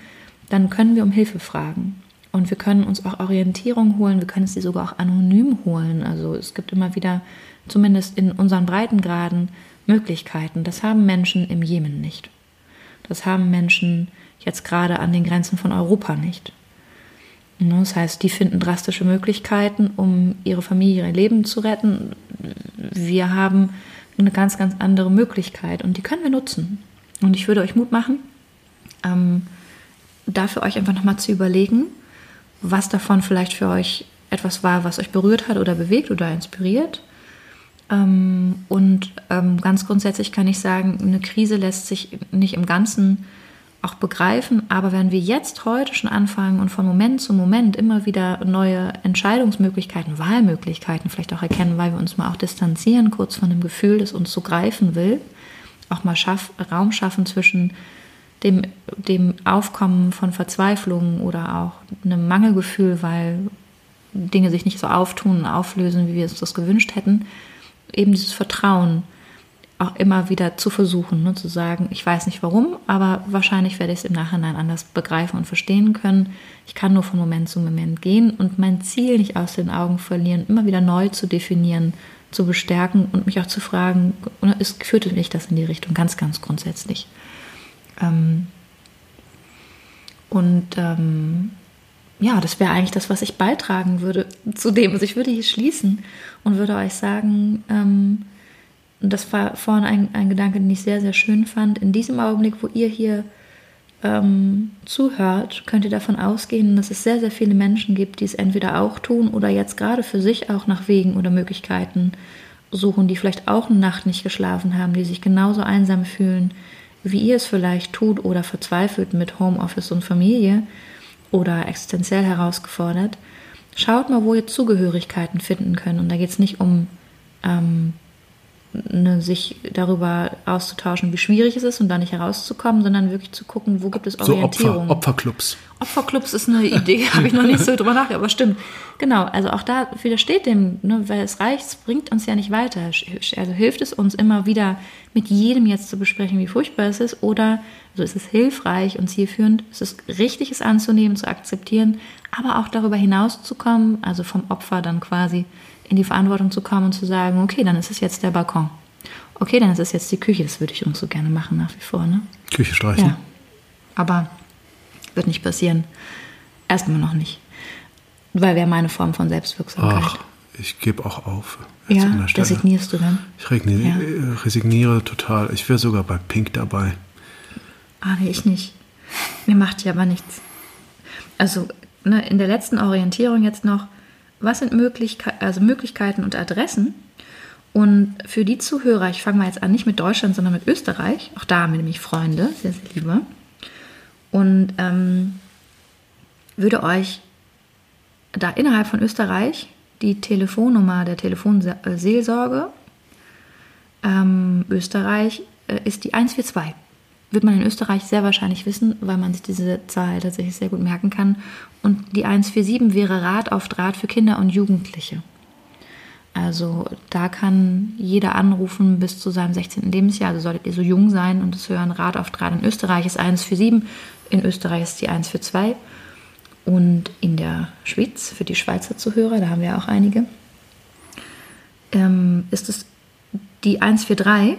dann können wir um Hilfe fragen. Und wir können uns auch Orientierung holen, wir können es sie sogar auch anonym holen. Also es gibt immer wieder zumindest in unseren Breitengraden, Möglichkeiten. Das haben Menschen im Jemen nicht. Das haben Menschen jetzt gerade an den Grenzen von Europa nicht. Ne, das heißt, die finden drastische Möglichkeiten, um ihre Familie, ihr Leben zu retten. Wir haben eine ganz, ganz andere Möglichkeit und die können wir nutzen. Und ich würde euch Mut machen, ähm, dafür euch einfach nochmal zu überlegen, was davon vielleicht für euch etwas war, was euch berührt hat oder bewegt oder inspiriert und ähm, ganz grundsätzlich kann ich sagen, eine Krise lässt sich nicht im Ganzen auch begreifen, aber wenn wir jetzt heute schon anfangen und von Moment zu Moment immer wieder neue Entscheidungsmöglichkeiten, Wahlmöglichkeiten vielleicht auch erkennen, weil wir uns mal auch distanzieren, kurz von dem Gefühl, das uns so greifen will, auch mal schaff, Raum schaffen zwischen dem, dem Aufkommen von Verzweiflung oder auch einem Mangelgefühl, weil Dinge sich nicht so auftun, auflösen, wie wir uns das gewünscht hätten, eben dieses Vertrauen auch immer wieder zu versuchen, ne, zu sagen, ich weiß nicht warum, aber wahrscheinlich werde ich es im Nachhinein anders begreifen und verstehen können. Ich kann nur von Moment zu Moment gehen und mein Ziel nicht aus den Augen verlieren, immer wieder neu zu definieren, zu bestärken und mich auch zu fragen, ist, führte mich das in die Richtung, ganz, ganz grundsätzlich. Ähm, und ähm, ja, das wäre eigentlich das, was ich beitragen würde zu dem. Also ich würde hier schließen und würde euch sagen, ähm, das war vorhin ein, ein, Gedanke, den ich sehr, sehr schön fand. In diesem Augenblick, wo ihr hier ähm, zuhört, könnt ihr davon ausgehen, dass es sehr, sehr viele Menschen gibt, die es entweder auch tun oder jetzt gerade für sich auch nach Wegen oder Möglichkeiten suchen, die vielleicht auch eine Nacht nicht geschlafen haben, die sich genauso einsam fühlen, wie ihr es vielleicht tut oder verzweifelt mit Homeoffice und Familie oder existenziell herausgefordert, schaut mal, wo ihr Zugehörigkeiten finden könnt. Und da geht es nicht um ähm, ne, sich darüber auszutauschen, wie schwierig es ist und da nicht herauszukommen, sondern wirklich zu gucken, wo gibt es Orientierung. So Opfer, Opferclubs. Opferclubs ist eine Idee, habe ich noch nicht so drüber nachgedacht, aber stimmt. Genau, also auch da widersteht dem, ne, weil es reicht, es bringt uns ja nicht weiter. Also hilft es uns immer wieder mit jedem jetzt zu besprechen, wie furchtbar es ist, oder also es ist hilfreich und zielführend, es ist richtig, es anzunehmen, zu akzeptieren, aber auch darüber hinaus zu kommen, also vom Opfer dann quasi in die Verantwortung zu kommen und zu sagen, okay, dann ist es jetzt der Balkon. Okay, dann ist es jetzt die Küche. Das würde ich uns so gerne machen nach wie vor. Ne? Küche streichen. Ja. Aber wird nicht passieren. Erstmal noch nicht. Weil wäre meine Form von Selbstwirksamkeit. Ach, ich gebe auch auf. Ja, resignierst du dann? Ich resigniere, ja. resigniere total. Ich wäre sogar bei Pink dabei. Ah, nee, ich nicht. Mir macht ja aber nichts. Also ne, in der letzten Orientierung jetzt noch, was sind Möglichke also Möglichkeiten und Adressen? Und für die Zuhörer, ich fange mal jetzt an, nicht mit Deutschland, sondern mit Österreich, auch da haben wir nämlich Freunde, sehr, sehr liebe. und ähm, würde euch da innerhalb von Österreich die Telefonnummer der Telefonseelsorge ähm, Österreich äh, ist die 142. Wird man in Österreich sehr wahrscheinlich wissen, weil man sich diese Zahl tatsächlich sehr gut merken kann. Und die 147 wäre Rat auf Draht für Kinder und Jugendliche. Also da kann jeder anrufen bis zu seinem 16. Lebensjahr. Also solltet ihr so jung sein und es hören, Rat auf Draht in Österreich ist 147, in Österreich ist die 142. Und in der Schweiz, für die Schweizer Zuhörer, da haben wir auch einige, ähm, ist es die 143,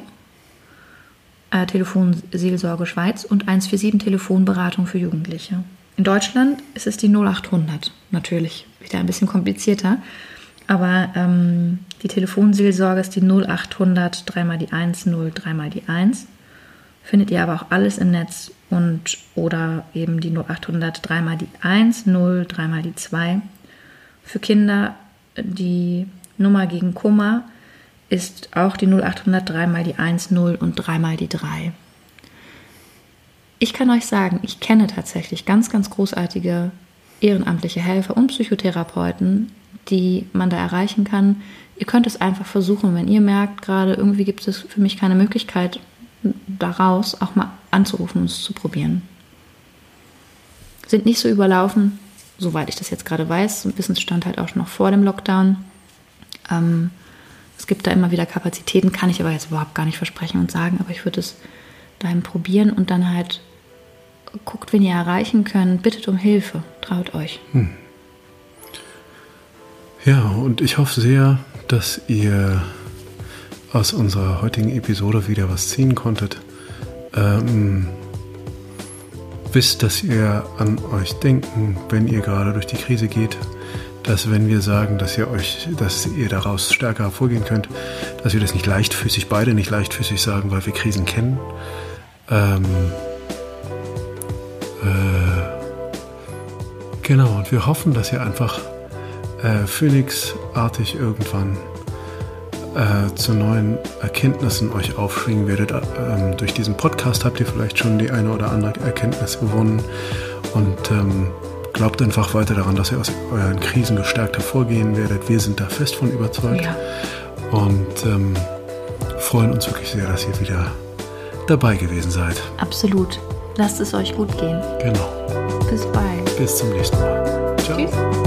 äh, Telefonseelsorge Schweiz, und 147 Telefonberatung für Jugendliche. In Deutschland ist es die 0800, natürlich wieder ein bisschen komplizierter. Aber ähm, die Telefonseelsorge ist die 0800 3 die 1 0 3 die 1. Findet ihr aber auch alles im Netz und oder eben die 0800 3 die 1 0 3 die 2. Für Kinder die Nummer gegen Kummer ist auch die 0800 3 die 1 0 und 3 die 3. Ich kann euch sagen, ich kenne tatsächlich ganz, ganz großartige ehrenamtliche Helfer und Psychotherapeuten, die man da erreichen kann. Ihr könnt es einfach versuchen, wenn ihr merkt, gerade irgendwie gibt es für mich keine Möglichkeit, daraus auch mal anzurufen und es zu probieren. Sind nicht so überlaufen, soweit ich das jetzt gerade weiß. Wissensstand halt auch noch vor dem Lockdown. Ähm, es gibt da immer wieder Kapazitäten, kann ich aber jetzt überhaupt gar nicht versprechen und sagen, aber ich würde es dahin probieren und dann halt guckt, wen ihr erreichen könnt, bittet um Hilfe, traut euch. Hm. Ja, und ich hoffe sehr, dass ihr aus unserer heutigen Episode wieder was ziehen konntet. Ähm, wisst, dass ihr an euch denken, wenn ihr gerade durch die Krise geht, dass wenn wir sagen, dass ihr euch, dass ihr daraus stärker hervorgehen könnt, dass wir das nicht leichtfüßig, beide nicht leichtfüßig sagen, weil wir Krisen kennen. Ähm, äh, genau, und wir hoffen, dass ihr einfach äh, Phoenix-artig irgendwann äh, zu neuen Erkenntnissen euch aufschwingen werdet. Ähm, durch diesen Podcast habt ihr vielleicht schon die eine oder andere Erkenntnis gewonnen und ähm, glaubt einfach weiter daran, dass ihr aus euren Krisen gestärkt hervorgehen werdet. Wir sind da fest von überzeugt ja. und ähm, freuen uns wirklich sehr, dass ihr wieder dabei gewesen seid. Absolut. Lasst es euch gut gehen. Genau. Bis bald. Bis zum nächsten Mal. Ciao. Tschüss.